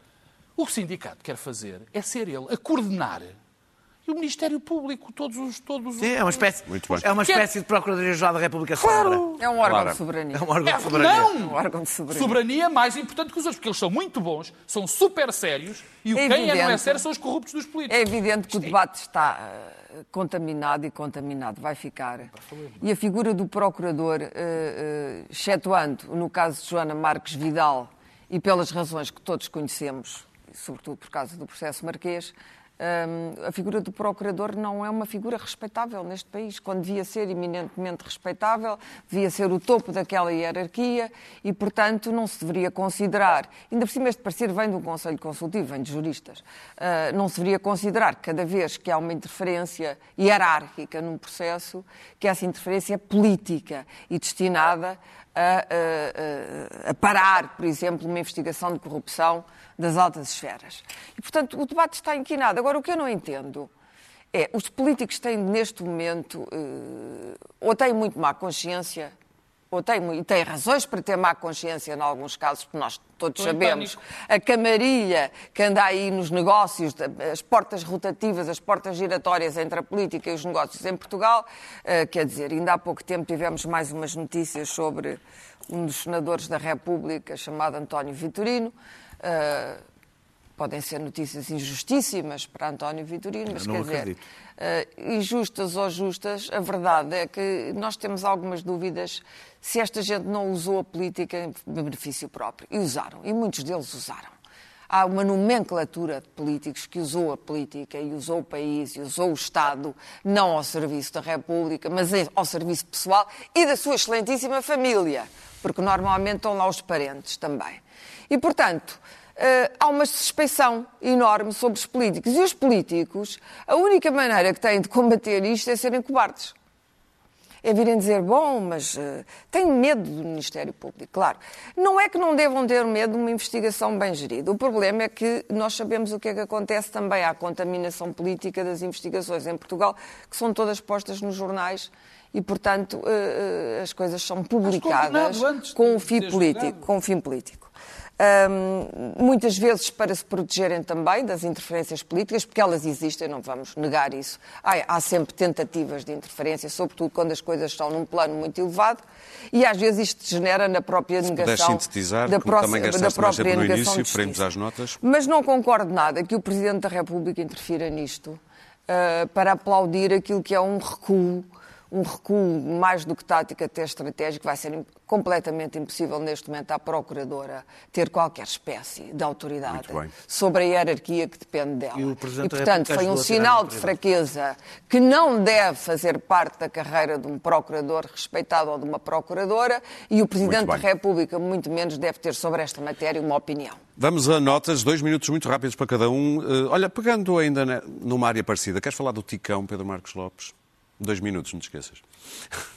O que o sindicato quer fazer é ser ele a coordenar e o Ministério Público, todos os. Todos os- Sim, é uma espécie, Muito bem. é uma espécie de Procuradoria-Geral da República Sombra. É um órgão Claro. de soberania. É um órgão É, de soberania. não! Um órgão de soberania. Soberania é mais importante que os outros, porque eles são muito bons, são super sérios e o É quem é não é evidente. sério são os corruptos dos políticos. É evidente que o debate está eh, contaminado e contaminado vai ficar. E a figura do procurador, eh, eh, excetuando no caso de Joana Marques Vidal e pelas razões que todos conhecemos, sobretudo por causa do processo marquês, eh, a figura do procurador não é uma figura respeitável neste país, quando devia ser eminentemente respeitável, devia ser o topo daquela hierarquia e, portanto, não se deveria considerar, ainda por cima este parecer vem de um Conselho Consultivo, vem de juristas, ah, não se deveria considerar cada vez que há uma interferência hierárquica num processo, que essa interferência é política e destinada a, a- a- a parar, por exemplo, uma investigação de corrupção das altas esferas. E, portanto, o debate está inquinado. Agora, o que eu não entendo é, os políticos têm neste momento, eh, ou têm muito má consciência, ou mu- e têm razões para ter má consciência em alguns casos, porque nós todos Estou sabemos a camarilha que anda aí nos negócios, as portas rotativas, as portas giratórias entre a política e os negócios em Portugal. Eh, quer dizer, ainda há pouco tempo tivemos mais umas notícias sobre um dos senadores da República, chamado António Vitorino. Eh, podem ser notícias injustíssimas para António Vitorino, mas não quer dizer, acredito. eh, injustas ou justas, a verdade é que nós temos algumas dúvidas se esta gente não usou a política em benefício próprio. E usaram, e muitos deles usaram. Há uma nomenclatura de políticos que usou a política e usou o país e usou o Estado, não ao serviço da República, mas ao serviço pessoal e da sua excelentíssima família, porque normalmente estão lá os parentes também. E, portanto, eh, há uma suspeição enorme sobre os políticos. E os políticos, a única maneira que têm de combater isto é serem cobardes. É virem dizer, bom, mas tenho medo do Ministério Público. Claro, não é que não devam ter medo de uma investigação bem gerida. O problema é que nós sabemos o que é que acontece também. A contaminação política das investigações em Portugal, que são todas postas nos jornais e, portanto, eh, as coisas são publicadas com um fim político. Com um fim político. Hum, muitas vezes para se protegerem também das interferências políticas, porque elas existem, não vamos negar isso. Há, há sempre tentativas de interferência, sobretudo quando as coisas estão num plano muito elevado, e às vezes isto degenera na própria puderes negação sintetizar, da, também da própria no negação início, de às notas. Mas não concordo nada que o Presidente da República interfira nisto ah, para aplaudir aquilo que é um recuo, um recuo mais do que tático, até estratégico, vai ser completamente impossível neste momento à Procuradora ter qualquer espécie de autoridade sobre a hierarquia que depende dela. E da portanto, foi um sinal de fraqueza que não deve fazer parte da carreira de um procurador respeitado ou de uma procuradora e o Presidente da. República, muito menos, deve ter sobre esta matéria uma opinião. Vamos a notas, dois minutos muito rápidos para cada um. Eh, olha, pegando ainda numa área parecida, queres falar do Ticão, Pedro Marcos Lopes? Dois minutos, não te esqueças.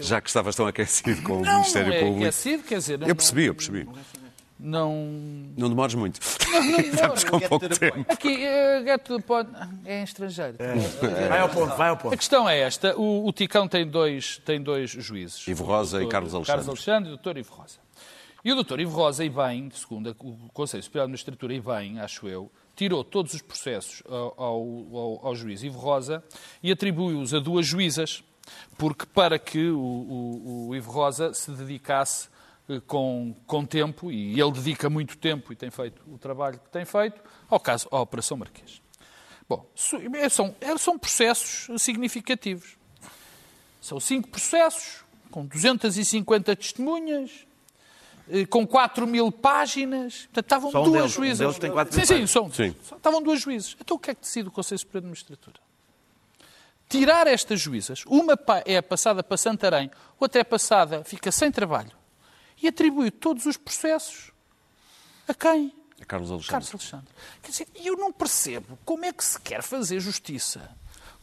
Já que estavas tão aquecido com o Não, Ministério não é Público. aquecido, quer dizer... não- Eu percebi, eu percebi. Não... Não demores muito. Estamos com pouco tempo. Aqui, eh, get to the point. É em estrangeiro. Vai ao ponto, vai ao A ponto. questão é esta. O, o Ticão tem dois, tem dois juízes. Ivo Rosa O e doutor- Carlos Alexandre. Carlos Alexandre e o doutor Ivo Rosa. E o doutor Ivo Rosa, e bem, segundo a- o Conselho Superior de Magistratura, e bem, acho eu, tirou todos os processos ao, ao, ao- juiz Ivo Rosa e atribuiu-os a duas juízas, porque para que o, o- o Ivo Rosa se dedicasse eh, com, com tempo, e ele dedica muito tempo e tem feito o trabalho que tem feito, ao caso, à Operação Marquês. Bom, é, são, é, são processos significativos. São cinco processos, com 250 testemunhas, eh, com 4 mil páginas. Portanto, estavam Só um duas deles, um juízes. deles tem 4 sim, mil sim, páginas. são, Sim. só- estavam duas juízes. Então o que é que decide o Conselho Superior de Magistratura? Tirar estas juízas. Uma é passada para Santarém, outra é passada, fica sem trabalho. E atribui todos os processos a quem? É Carlos Alexandre. Carlos Alexandre. Quer dizer, eu não percebo como é que se quer fazer justiça.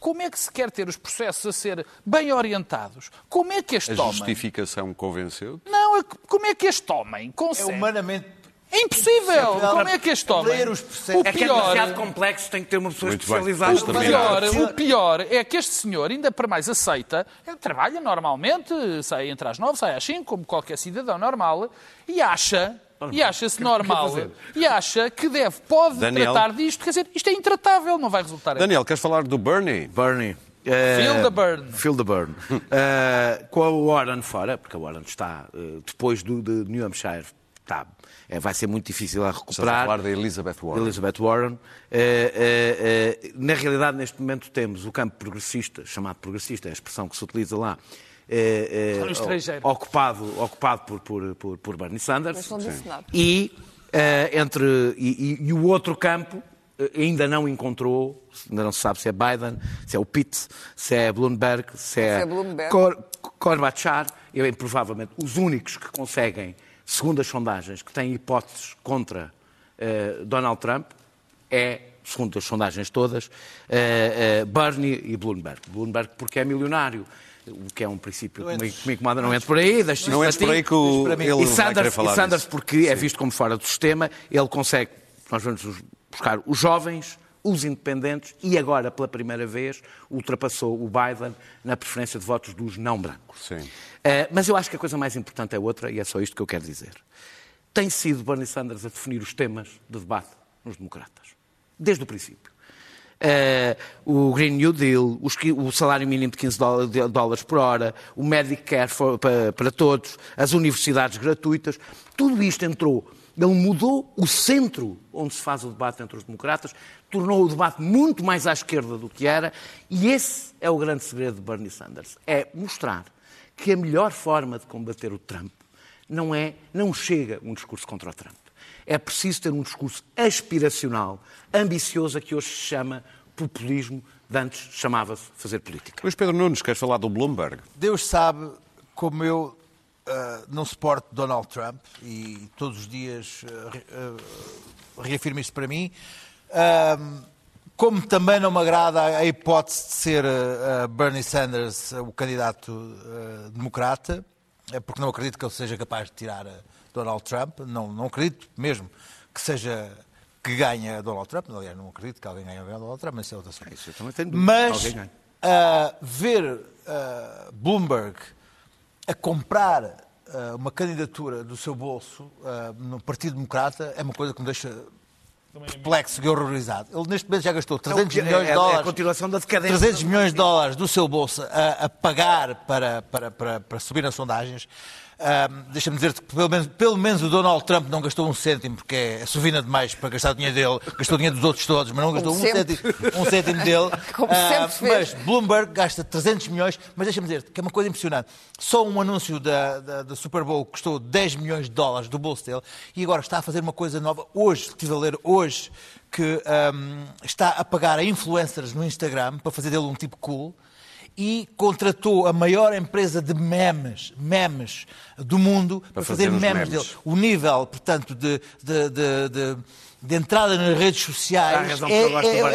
Como é que se quer ter os processos a ser bem orientados? Como é que este A homem... justificação convenceu Não, é como é que este homem É consegue... humanamente. É impossível! Como é que este homem... ler os processos- O É que é pior... demasiado complexo, tem que ter uma pessoa Muito especializada. O pior, o pior é que este senhor, ainda para mais, aceita, ele trabalha normalmente, sai entre as nove, sai às cinco, como qualquer cidadão normal, e acha, e acha-se normal, e acha que deve, pode Daniel. tratar disto. Quer dizer, isto é intratável, não vai resultar em Daniel, queres falar do Bernie? Bernie. eh, Feel the burn. Feel the burn. Eh, com a Warren fora, porque a Warren está, eh, depois do, de New Hampshire, está, eh, vai ser muito difícil a Estás a recuperar. falar da Elizabeth Warren. Elizabeth Warren. Eh, eh, eh, na realidade, neste momento, temos o campo progressista, chamado progressista, é a expressão que se utiliza lá, eh, eh, ocupado, ocupado por, por, por, por Bernie Sanders. Mas não disse nada. E, eh, entre, e, e- e o outro campo eh, ainda não encontrou, ainda não se sabe se é Biden, se é o Pitt, se é Bloomberg, se é, é Bloomberg. Cor, Corbachar, e bem, provavelmente os únicos que conseguem, segundo as sondagens, que têm hipóteses contra eh, Donald Trump, é, segundo as sondagens todas, eh, eh, Bernie e Bloomberg. Bloomberg porque é milionário, o que é um princípio que me, incomoda, não entra por aí, deixa Não é para por aí que o, ele E Sanders, falar e Sanders porque é visto como fora do sistema, ele consegue, nós vamos buscar os jovens, os independentes e agora, pela primeira vez, ultrapassou o Biden na preferência de votos dos não brancos. Sim. Eh, mas eu acho que a coisa mais importante é outra, e é só isto que eu quero dizer. Tem sido Bernie Sanders a definir os temas de debate nos democratas, desde o princípio. Eh, o Green New Deal, os o salário mínimo de 15 dólares, de- dólares por hora, o Medicare for- para, para todos, as universidades gratuitas, tudo isto entrou. Ele mudou o centro onde se faz o debate entre os democratas, tornou o debate muito mais à esquerda do que era, e esse é o grande segredo de Bernie Sanders: é mostrar que a melhor forma de combater o Trump não é, não chega um discurso contra o Trump. É preciso ter um discurso aspiracional, ambicioso, a que hoje se chama populismo, de antes chamava-se fazer política. Luís Pedro Nunes, queres falar do Bloomberg? Deus sabe como eu ah, não suporto Donald Trump e todos os dias re- ah, reafirmo isto para mim. Como também não me agrada a hipótese de ser Bernie Sanders o candidato democrata, é porque não acredito que ele seja capaz de tirar Donald Trump. Não, não acredito mesmo que seja que ganhe Donald Trump. Aliás, não acredito que alguém ganhe Donald Trump, mas isso é outra assunto. Isso eu também tenho dúvida Mas ah, ver ah, Bloomberg a comprar ah, uma candidatura do seu bolso ah, no Partido Democrata é uma coisa que me deixa perplexo e horrorizado. Ele neste momento já gastou 300 É o- milhões é- de é a dólares. continuação da decadência. 300 milhões de dólares do seu bolso a, a pagar para, para, para, para subir nas sondagens. Ahm, Deixa-me dizer-te que pelo menos, pelo menos o Donald Trump não gastou um cêntimo, porque é sovina demais para gastar o dinheiro dele. Gastou o dinheiro dos outros todos, mas não gastou um sempre. cêntimo, um cêntimo dele. Como Ah, sempre mas Bloomberg gasta 300 milhões, mas deixa-me dizer que é uma coisa impressionante. Só um anúncio da, da, da Super Bowl custou 10 milhões de dólares do bolso dele e agora está a fazer uma coisa nova. Hoje, estive a ler hoje, que ahm, está a pagar a influencers no Instagram para fazer dele um tipo cool e contratou a maior empresa de memes, memes do mundo para, fazer fazer, os memes, memes. dele. O nível, portanto, de, de, de, de- de entrada nas redes sociais é,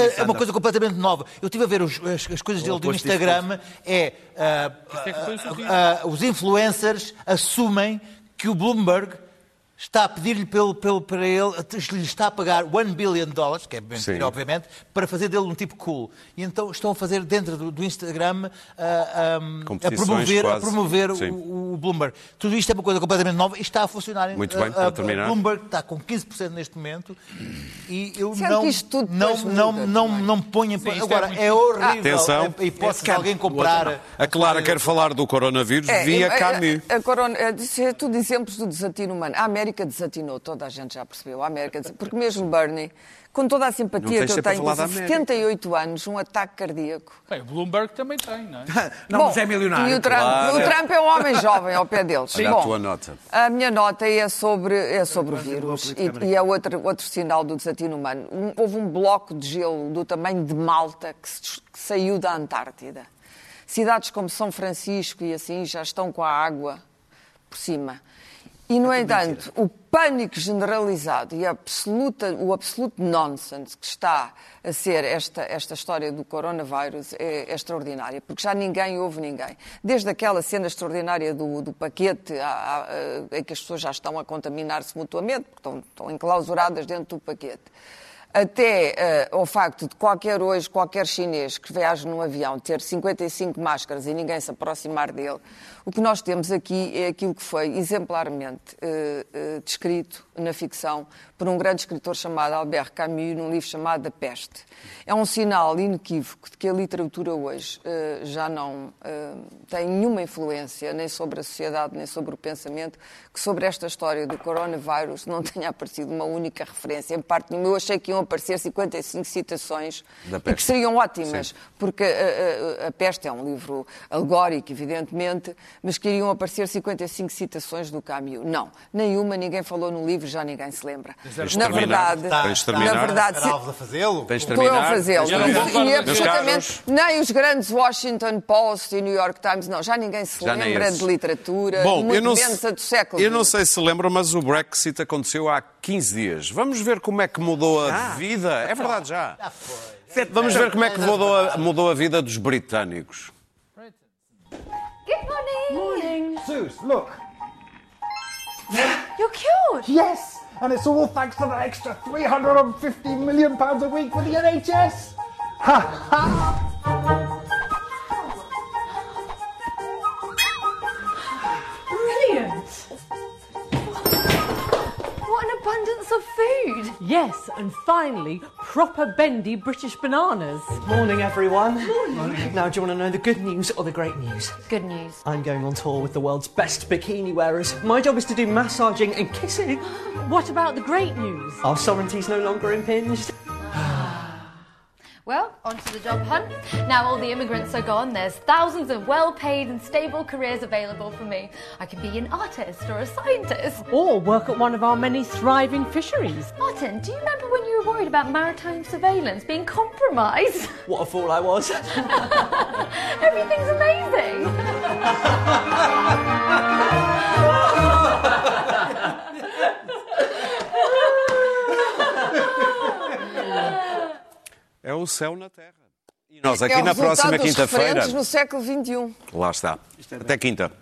é- é uma coisa completamente nova. Eu estive a ver os- as, as coisas dele do Instagram, é, o sorriso. ah, os influencers assumem que o Bloomberg está a pedir-lhe pelo, pelo, para ele, lhe está a pagar 1 billion dólares, que é mentira, obviamente, para fazer dele um tipo cool. E então estão a fazer dentro do, do Instagram ah, ah, a Competições promover, a promover o, o Bloomberg. Tudo isto é uma coisa completamente nova e está a funcionar. Muito bem, Ah, para ah, terminar. Bloomberg está com 15% neste momento e eu Sendo não, que isto tudo não, não, não, também. não, me ponho em... Sim, isto é Agora, muito- é horrível Atenção. a hipótese de Esse alguém comprar... A Clara quer falar do coronavírus É, via é, Camus. A, a corona, é, isso é tudo exemplos do desatino humano. A América América desatinou, toda a gente já percebeu. A América, des- porque mesmo Bernie, com toda a simpatia que eu a tenho, com América. 78 anos, um ataque cardíaco. Bem, o Bloomberg também tem, não é? Não, Bom, mas é milionário. E o Trump, Claro. o Trump é um homem jovem ao pé deles. Olha a Bom, tua nota. A minha nota é sobre, é sobre o vírus e, e é outro, outro sinal do desatino humano. Um- houve um bloco de gelo do tamanho de Malta que, se- que saiu da Antártida. Cidades como São Francisco e assim já estão com a água por cima. E, no entanto, o pânico generalizado e absoluta, o absoluto nonsense que está a ser esta, esta história do coronavírus é, é extraordinária, porque já ninguém ouve ninguém. Desde aquela cena extraordinária do, do paquete, em que as pessoas já estão a contaminar-se mutuamente, porque estão, estão enclausuradas dentro do paquete até eh, ao facto de qualquer hoje, qualquer chinês que viaje num avião ter 55 máscaras e ninguém se aproximar dele, o que nós temos aqui é aquilo que foi exemplarmente eh, eh, descrito na ficção por um grande escritor chamado Albert Camus, num livro chamado A Peste. É um sinal inequívoco de que a literatura hoje eh, já não eh, tem nenhuma influência nem sobre a sociedade, nem sobre o pensamento, que sobre esta história do coronavírus não tenha aparecido uma única referência. Em parte nenhuma, eu achei que iam aparecer 55 citações e que seriam ótimas, porque a, a- a Peste é um livro alegórico, evidentemente, mas que iriam aparecer 55 citações do Camus. Não, nenhuma, ninguém falou no livro, já ninguém se lembra. Na terminar. verdade, Tens terminar. na verdade, a fazê-lo? Tens de Estou eu a terminar. fazê-lo. Já E, absolutamente, nem os grandes Washington Post e New York Times, não, já ninguém se Já lembra de literatura, Bom, muito eu não, menos a do século eu não sei se lembram, mas o Brexit aconteceu há 15 dias. Vamos ver como é que mudou a vida. É verdade, já. Vamos ver como é que mudou a, mudou a vida dos britânicos. Good morning. Morning. Zeus, look. You're cured. Yes, and it's all thanks to that extra 350 million pounds a week for the NHS. Ha ha! Brilliant. What an abundance of food. Yes, and finally, proper bendy British bananas. Morning, everyone. Morning. Now, do you want to know the good news or the great news? Good news. I'm going on tour with the world's best bikini wearers. My job is to do massaging and kissing. What about the great news? Our sovereignty's no longer impinged. Well, onto the job hunt. Now all the immigrants are gone, there's thousands of well paid and stable careers available for me. I could be an artist or a scientist. Or work at one of our many thriving fisheries. Martin, do you remember when you were worried about maritime surveillance being compromised? What a fool I was. Everything's amazing. É o céu na terra. E nós É aqui o na resultado próxima dos quinta-feira. no século XXI. Lá está. Até quinta.